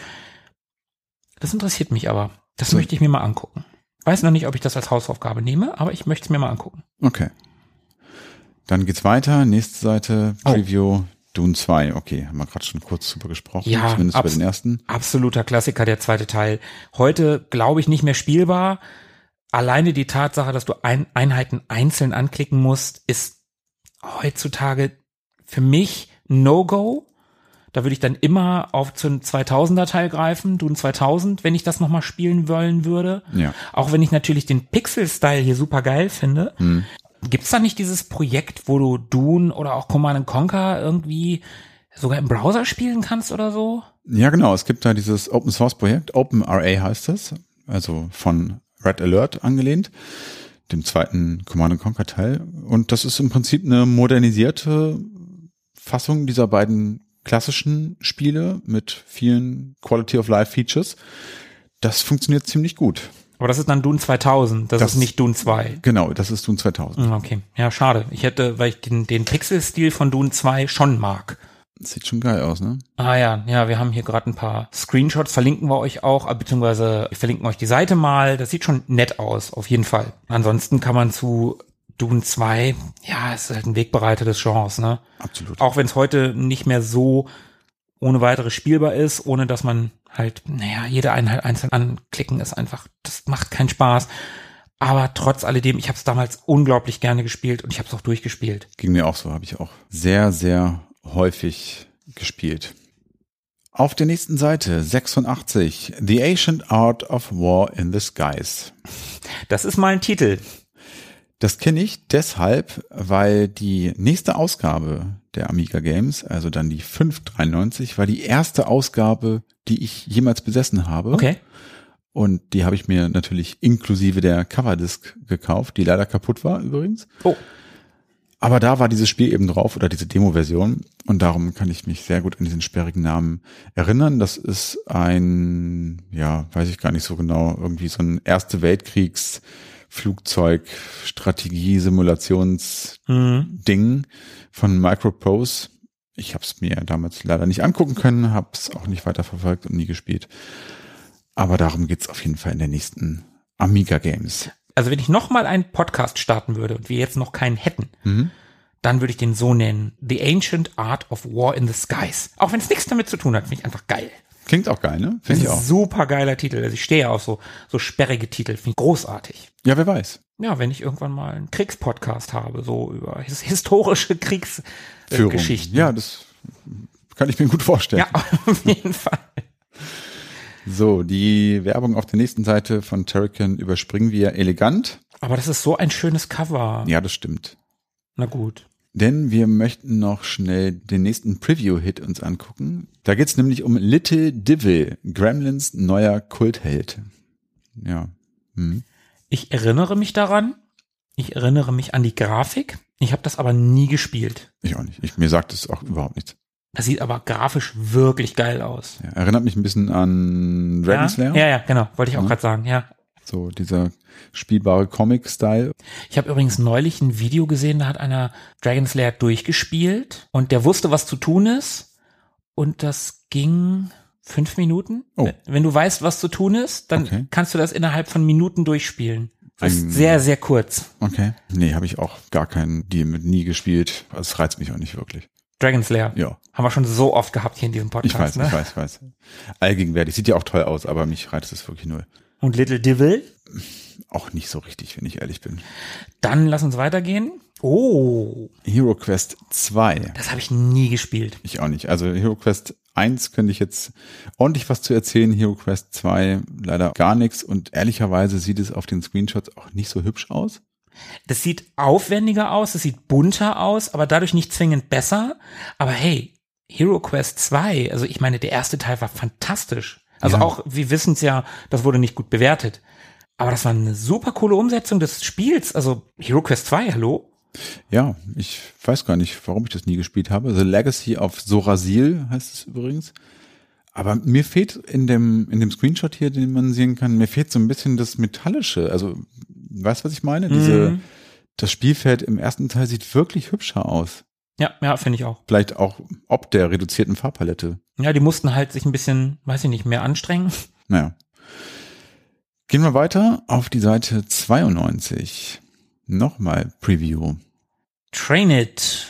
Das interessiert mich aber. Das Hm. möchte ich mir mal angucken. Weiß noch nicht, ob ich das als Hausaufgabe nehme, aber ich möchte es mir mal angucken. Okay. Dann geht's weiter. Nächste Seite, Oh. Preview, Dune 2. Okay, haben wir gerade schon kurz drüber gesprochen, Ja, zumindest über den ersten. Absoluter Klassiker, der zweite Teil. Heute, glaube ich, nicht mehr spielbar. Alleine die Tatsache, dass du ein Einheiten einzeln anklicken musst, ist heutzutage für mich No-Go. Da würde ich dann immer auf zu einem 2000er Teil greifen, Dune 2000, wenn ich das nochmal spielen wollen würde. Ja. Auch wenn ich natürlich den Pixel-Style hier super geil finde. Hm. Gibt's da nicht dieses Projekt, wo du Dune oder auch Command Conquer irgendwie sogar im Browser spielen kannst oder so? Ja, genau. Es gibt da dieses Open Source Projekt, OpenRA heißt es, also von Red Alert angelehnt, dem zweiten Command Conquer Teil. Und das ist im Prinzip eine modernisierte Fassung dieser beiden klassischen Spiele mit vielen Quality of Life Features. Das funktioniert ziemlich gut. Aber das ist dann Dune 2000, das, Das- ist nicht Dune 2. Genau, das ist Dune 2000. Hm, Okay, ja, schade. Ich hätte, weil ich den, den Pixel-Stil von Dune 2 schon mag. Sieht schon geil aus, ne? Ah ja, ja, wir haben hier gerade ein paar Screenshots, verlinken wir euch auch, äh, beziehungsweise wir verlinken euch die Seite mal. Das sieht schon nett aus, auf jeden Fall. Ansonsten kann man zu Dune 2, ja, es ist halt ein Wegbereiter des Genres, ne? Absolut. Auch wenn es heute nicht mehr so ohne weiteres spielbar ist, ohne dass man halt, naja, jede Einheit einzeln anklicken ist einfach, das macht keinen Spaß. Aber trotz alledem, ich habe es damals unglaublich gerne gespielt und ich habe es auch durchgespielt. Ging mir auch so, habe ich auch sehr, sehr häufig gespielt. Auf der nächsten Seite 86, The Ancient Art of War in the Skies. Das ist mal ein Titel. Das kenne ich deshalb, weil die nächste Ausgabe der Amiga Games, also dann die 593, war die erste Ausgabe, die ich jemals besessen habe. Okay. Und die habe ich mir natürlich inklusive der Coverdisc gekauft, die leider kaputt war übrigens. Oh, Aber da war dieses Spiel eben drauf oder diese Demo-Version und darum kann ich mich sehr gut an diesen sperrigen Namen erinnern. Das ist ein, ja, weiß ich gar nicht so genau, irgendwie so ein Erste Weltkriegs Flugzeug Strategie Simulations Ding von Microprose. Ich habe es mir damals leider nicht angucken können, habe es auch nicht weiter verfolgt und nie gespielt. Aber darum geht's auf jeden Fall in der nächsten Amiga Games. Also wenn ich noch mal einen Podcast starten würde und wir jetzt noch keinen hätten, dann würde ich den so nennen. The Ancient Art of War in the Skies. Auch wenn es nichts damit zu tun hat, finde ich einfach geil. Klingt auch geil, ne? Finde ich ein auch. super geiler Titel. Also ich stehe ja auf so, so sperrige Titel. Finde ich großartig. Ja, wer weiß. Ja, wenn ich irgendwann mal einen Kriegspodcast habe, so über his historische. Kriegsgeschichten. Ja, das kann ich mir gut vorstellen. ja, auf jeden Fall. So, die Werbung auf der nächsten Seite von Terrican überspringen wir elegant. Aber das ist so ein schönes Cover. Ja, das stimmt. Na gut. Denn wir möchten noch schnell den nächsten Preview-Hit uns angucken. Da geht's nämlich um Little Divil, Gremlins neuer Kultheld. Ja. Hm. Ich erinnere mich daran. Ich erinnere mich an die Grafik. Ich habe das aber nie gespielt. Ich auch nicht. Ich, mir sagt es auch überhaupt nichts. Das sieht aber grafisch wirklich geil aus. Ja, erinnert mich ein bisschen an Dragon Ja, Slayer. ja, ja, genau. Wollte ich auch Mhm. gerade sagen, ja. So dieser spielbare Comic-Style. Ich habe übrigens neulich ein Video gesehen, da hat einer Dragon Slayer durchgespielt und der wusste, was zu tun ist. Und das ging fünf Minuten. Oh. Wenn du weißt, was zu tun ist, dann Okay. kannst du das innerhalb von Minuten durchspielen. Das ist sehr, sehr kurz. Okay. Nee, habe ich auch gar keinen Deal mit nie gespielt. Das reizt mich auch nicht wirklich. Dragon Slayer. Ja. Haben wir schon so oft gehabt hier in diesem Podcast. Ich weiß, ne? ich weiß, ich weiß. Allgegenwärtig. Sieht ja auch toll aus, aber mich reizt es wirklich null. Und Little Devil. Auch nicht so richtig, wenn ich ehrlich bin. Dann lass uns weitergehen. Oh, Hero Quest 2. das habe ich nie gespielt. Ich auch nicht. Also Hero Quest 1 könnte ich jetzt ordentlich was zu erzählen. Hero Quest 2 leider gar nichts. Und ehrlicherweise sieht es auf den Screenshots auch nicht so hübsch aus. Das sieht aufwendiger aus, es sieht bunter aus, aber dadurch nicht zwingend besser. Aber hey, Hero Quest 2, also ich meine, der erste Teil war fantastisch. Also Ja. auch, wir wissen es ja, das wurde nicht gut bewertet. Aber das war eine super coole Umsetzung des Spiels. Also Hero Quest 2, hallo? Ja, ich weiß gar nicht, warum ich das nie gespielt habe. The Legacy of Sorasil heißt es übrigens. Aber mir fehlt in dem, in dem Screenshot hier, den man sehen kann, mir fehlt so ein bisschen das Metallische. Also, weißt du, was ich meine? Diese, Mhm. das Spielfeld im ersten Teil sieht wirklich hübscher aus. Ja, ja, finde ich auch. Vielleicht auch ob der reduzierten Farbpalette. Ja, die mussten halt sich ein bisschen, weiß ich nicht, mehr anstrengen. Naja. Gehen wir weiter auf die Seite 92. Nochmal Preview. Train It.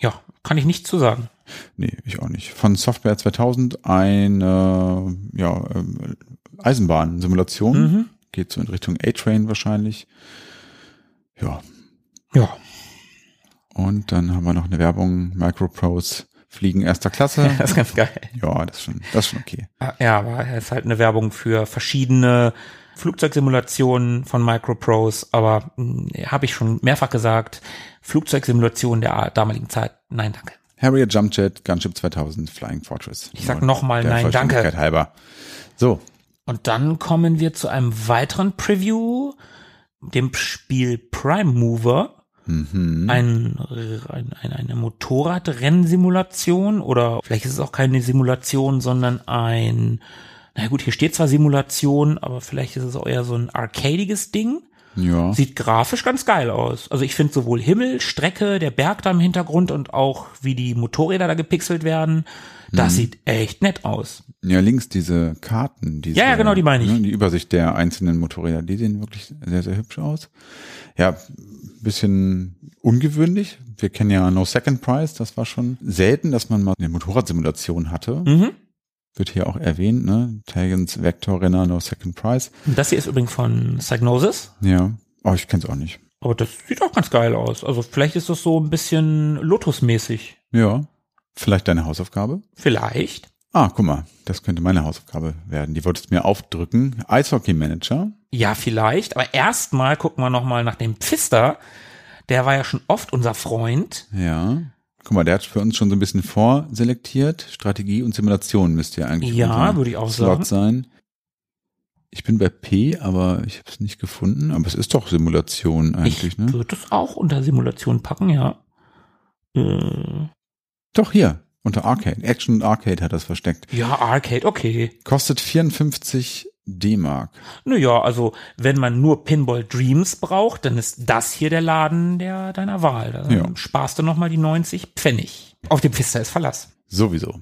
Ja, kann ich nicht zu sagen. Nee, ich auch nicht. Von Software 2000 eine ja, ähm, Eisenbahnsimulation. Mhm. Geht so in Richtung A-Train wahrscheinlich. Ja. Ja, Und dann haben wir noch eine Werbung. Microprose fliegen erster Klasse. das ist ganz geil. ja, das ist schon, das ist schon okay. Ja, aber es ist halt eine Werbung für verschiedene Flugzeugsimulationen von Microprose, aber habe ich schon mehrfach gesagt, Flugzeugsimulationen der damaligen Zeit, nein, danke. Harrier Jumpjet, Gunship 2000, Flying Fortress. Ich sag Nur noch mal der nein, danke. Halber. So, Und dann kommen wir zu einem weiteren Preview, dem Spiel Prime Mover. mhm. Ein, ein, ein, eine Motorradrennsimulation oder vielleicht ist es auch keine Simulation, sondern ein, na gut, hier steht zwar Simulation, aber vielleicht ist es auch eher so ein arcadiges Ding. Ja. Sieht grafisch ganz geil aus. Also ich finde sowohl Himmel, Strecke, der Berg da im Hintergrund und auch wie die Motorräder da gepixelt werden, das sieht echt nett aus. Ja, links diese Karten. Diese, Ja, ja, genau, die meine ich. ne, Die Übersicht der einzelnen Motorräder, die sehen wirklich sehr, sehr hübsch aus. Ja, bisschen ungewöhnlich. Wir kennen ja No Second Prize, das war schon selten, dass man mal eine Motorradsimulation hatte. Mhm. Wird hier auch erwähnt, ne? Taggens Vector Renner No Second Prize. Und das hier ist übrigens von Psygnosis. Ja. Oh, ich kenn's auch nicht. Aber das sieht auch ganz geil aus. Also vielleicht ist das so ein bisschen Lotus-mäßig. Ja. Vielleicht deine Hausaufgabe? Vielleicht. Ah, guck mal, das könnte meine Hausaufgabe werden. Die wolltest du mir aufdrücken. Eishockey Manager. Ja, vielleicht. Aber erstmal gucken wir noch mal nach dem Pfister. Der war ja schon oft unser Freund. Ja. Guck mal, der hat für uns schon so ein bisschen vorselektiert. Strategie und Simulation müsste ja eigentlich Ja, würde ich auch Slot sagen. sein. Ich bin bei P, aber ich habe es nicht gefunden. Aber es ist doch Simulation eigentlich, ich ne? würde es auch unter Simulation packen, ja. Äh, Doch hier, unter Arcade. Action und Arcade hat das versteckt. ja, Arcade, okay. Kostet 54 D-Mark. Naja, also wenn man nur Pinball Dreams braucht, dann ist das hier der Laden der deiner Wahl. Da Ja. sparst du noch mal die 90 Pfennig. Auf dem Pfister ist Verlass. Sowieso.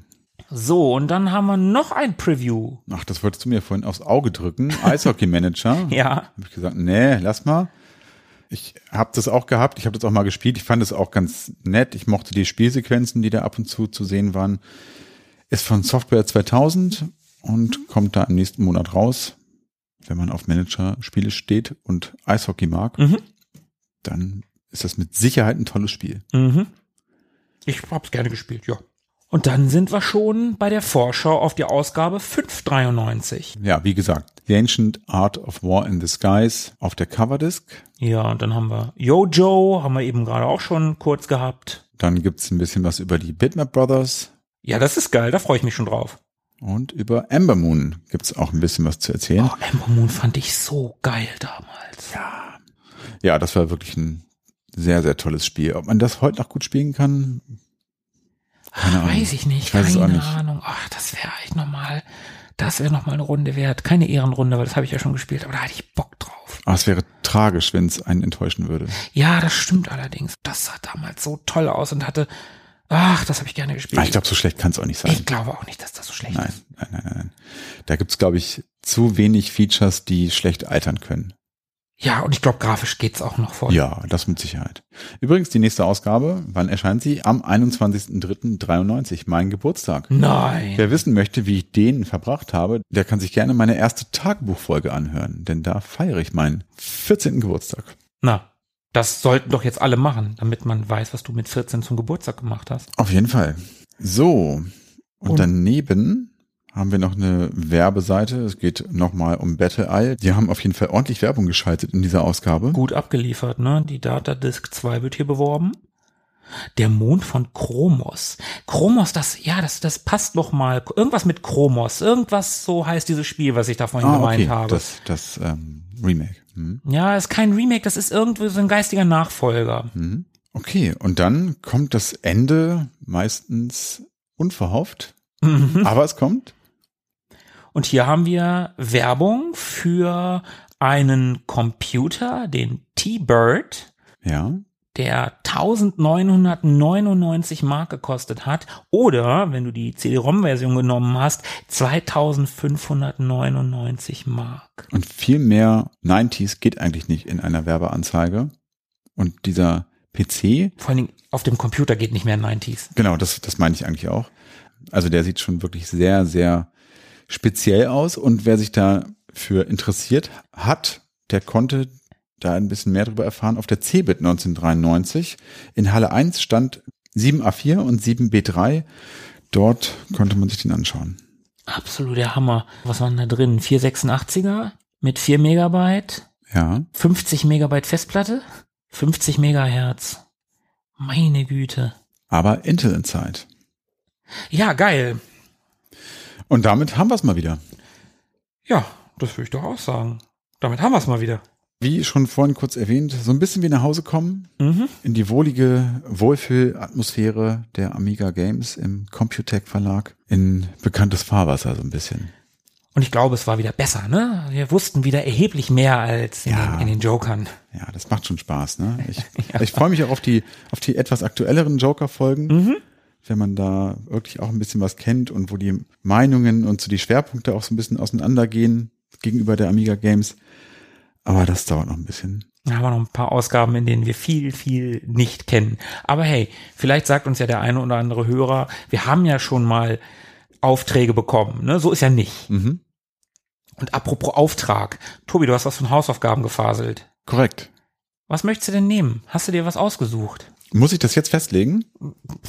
So, und dann haben wir noch ein Preview. Ach, das wolltest du mir vorhin aufs Auge drücken. Eishockey Manager. Ja. Habe ich gesagt, nee, lass mal. Ich habe das auch gehabt, ich habe das auch mal gespielt, ich fand es auch ganz nett. Ich mochte die Spielsequenzen, die da ab und zu zu sehen waren. Ist von Software 2000 und kommt da im nächsten Monat raus. Wenn man auf Manager-Spiele steht und Eishockey mag, Mhm. dann ist das mit Sicherheit ein tolles Spiel. Mhm. Ich hab's gerne gespielt, ja. Und dann sind wir schon bei der Vorschau auf die Ausgabe 593. Ja, wie gesagt, The Ancient Art of War in the Skies auf der Coverdisk. Ja, und dann haben wir Jojo, haben wir eben gerade auch schon kurz gehabt. Dann gibt's ein bisschen was über die Bitmap Brothers. Ja, das ist geil, da freue ich mich schon drauf. Und über Ember Moon gibt's auch ein bisschen was zu erzählen. Oh, Ember Moon fand ich so geil damals. Ja, das war wirklich ein sehr, sehr tolles Spiel. Ob man das heute noch gut spielen kann, keine Ach, weiß ich nicht, Ich weiß keine nicht. Ahnung. Ach, das wäre echt nochmal, das wäre nochmal eine Runde wert. Keine Ehrenrunde, weil das habe ich ja schon gespielt, aber da hatte ich Bock drauf. Aber es wäre tragisch, wenn es einen enttäuschen würde. Ja, das stimmt allerdings. Das sah damals so toll aus und hatte, ach, das habe ich gerne gespielt. Aber ich glaube, so schlecht kann es auch nicht sein. Ich glaube auch nicht, dass das so schlecht Nein, ist. nein, nein, nein, nein. Da gibt's, glaube ich, zu wenig Features, die schlecht altern können. Ja, und ich glaube, grafisch geht's auch noch vor. Ja, das mit Sicherheit. Übrigens, die nächste Ausgabe, wann erscheint sie? Am 21.03.93, mein Geburtstag. Nein. Wer wissen möchte, wie ich den verbracht habe, der kann sich gerne meine erste Tagebuchfolge anhören, denn da feiere ich meinen 14. Geburtstag. Na, das sollten doch jetzt alle machen, damit man weiß, was du mit 14 zum Geburtstag gemacht hast. Auf jeden Fall. So, Und, daneben haben wir noch eine Werbeseite. Es geht nochmal um Battle Eye. Die haben auf jeden Fall ordentlich Werbung geschaltet in dieser Ausgabe. Gut abgeliefert, ne? Die Data Disk 2 wird hier beworben. Der Mond von Chromos. Chromos, das, ja, das, das passt noch mal. Irgendwas mit Chromos. Irgendwas, so heißt dieses Spiel, was ich da vorhin Ah, gemeint okay. habe. Das, das ähm, Remake. Hm. ja, ist kein Remake, das ist irgendwie so ein geistiger Nachfolger. Okay, und dann kommt das Ende meistens unverhofft. Aber es kommt. Und hier haben wir Werbung für einen Computer, den T-Bird, Ja. Der 1999 Mark gekostet hat. Oder, wenn du die CD-ROM-Version genommen hast, 2599 Mark. Und viel mehr 90s geht eigentlich nicht in einer Werbeanzeige. Und dieser PC, Vor allen Dingen auf dem Computer geht nicht mehr 90s. genau, das, das meine ich eigentlich auch. Also der sieht schon wirklich sehr, sehr speziell aus. Und wer sich dafür interessiert hat, der konnte da ein bisschen mehr darüber erfahren. Auf der CeBIT 1993 in Halle 1 stand 7A4 und 7B3. Dort konnte man sich den anschauen. Absolut der Hammer. Was waren da drin? 486er mit 4 Megabyte, Ja. 50 Megabyte Festplatte, 50 Megahertz. Meine Güte. Aber Intel Inside. Ja, geil. Und damit haben wir es mal wieder. Ja, das würde ich doch auch sagen. Damit haben wir es mal wieder. Wie schon vorhin kurz erwähnt, so ein bisschen wie nach Hause kommen, in die wohlige Wohlfühlatmosphäre der Amiga Games im Computec Verlag, in bekanntes Fahrwasser so ein bisschen. Und ich glaube, es war wieder besser, ne? Wir wussten wieder erheblich mehr als in, Ja. den, in den Jokern. Ja, das macht schon Spaß, ne? Ich, ich freue mich auch auf die, auf die etwas aktuelleren Joker-Folgen, wenn man da wirklich auch ein bisschen was kennt und wo die Meinungen und so die Schwerpunkte auch so ein bisschen auseinandergehen gegenüber der Amiga Games. Aber das dauert noch ein bisschen. Da haben wir noch ein paar Ausgaben, in denen wir viel, viel nicht kennen. Aber hey, vielleicht sagt uns ja der eine oder andere Hörer, wir haben ja schon mal Aufträge bekommen, ne? So ist ja nicht. Mhm. Und apropos Auftrag. Tobi, du hast was von Hausaufgaben gefaselt. Korrekt. Was möchtest du denn nehmen? Hast du dir was ausgesucht? Muss ich das jetzt festlegen?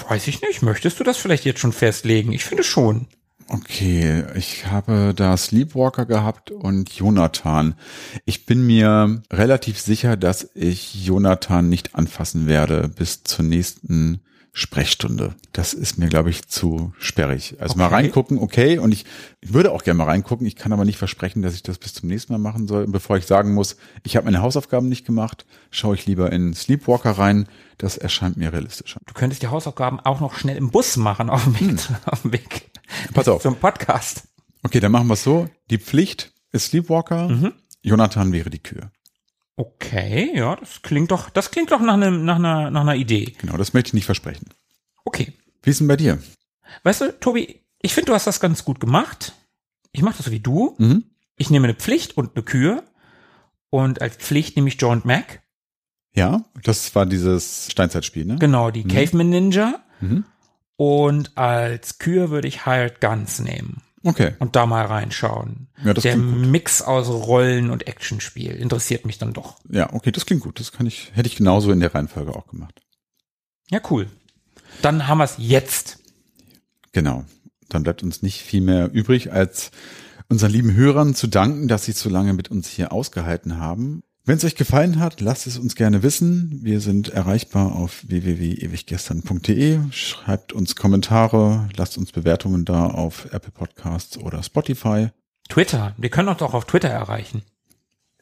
Weiß ich nicht. Möchtest du das vielleicht jetzt schon festlegen? Ich finde schon. Okay, ich habe da Sleepwalker gehabt und Jonathan. Ich bin mir relativ sicher, dass ich Jonathan nicht anfassen werde bis zur nächsten Sprechstunde. Das ist mir, glaube ich, zu sperrig. Also mal Okay. reingucken, okay. Und ich, ich würde auch gerne mal reingucken. Ich kann aber nicht versprechen, dass ich das bis zum nächsten Mal machen soll. Und bevor ich sagen muss, ich habe meine Hausaufgaben nicht gemacht, schaue ich lieber in Sleepwalker rein. Das erscheint mir realistischer. Du könntest die Hausaufgaben auch noch schnell im Bus machen auf dem Weg, auf dem Weg Pass auf. zum Podcast. Okay, dann machen wir es so. Die Pflicht ist Sleepwalker. Jonathan wäre die Kür. Okay, ja, das klingt doch, das klingt doch nach, einem, nach, einer, nach einer Idee. Genau, das möchte ich nicht versprechen. Okay. Wie ist denn bei dir? Weißt du, Tobi, ich finde, du hast das ganz gut gemacht. Ich mache das so wie du. Mhm. Ich nehme eine Pflicht und eine Kür. Und als Pflicht nehme ich John Mac. Ja, das war dieses Steinzeitspiel, ne? Genau, die Caveman Ninja. Mhm. Und als Kür würde ich Hired Guns nehmen. Okay. Und da mal reinschauen. Ja, das Der. Mix aus Rollen- und Actionspiel interessiert mich dann doch. Ja, okay, das klingt gut. Das kann ich, hätte ich genauso in der Reihenfolge auch gemacht. Ja, cool. Dann haben wir es jetzt. Genau. Dann bleibt uns nicht viel mehr übrig, als unseren lieben Hörern zu danken, dass sie so lange mit uns hier ausgehalten haben. Wenn es euch gefallen hat, lasst es uns gerne wissen. Wir sind erreichbar auf www.ewiggestern.de. Schreibt uns Kommentare, lasst uns Bewertungen da auf Apple Podcasts oder Spotify. Twitter. Wir können uns auch auf Twitter erreichen.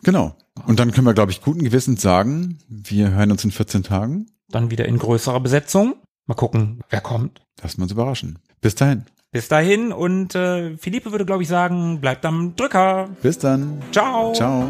Genau. Und dann können wir, glaube ich, guten Gewissens sagen, wir hören uns in 14 Tagen. Dann wieder in größerer Besetzung. Mal gucken, wer kommt. Lassen wir uns überraschen. Bis dahin. Bis dahin und äh, Philippe würde, glaube ich, sagen, bleibt am Drücker. Bis dann. Ciao. Ciao.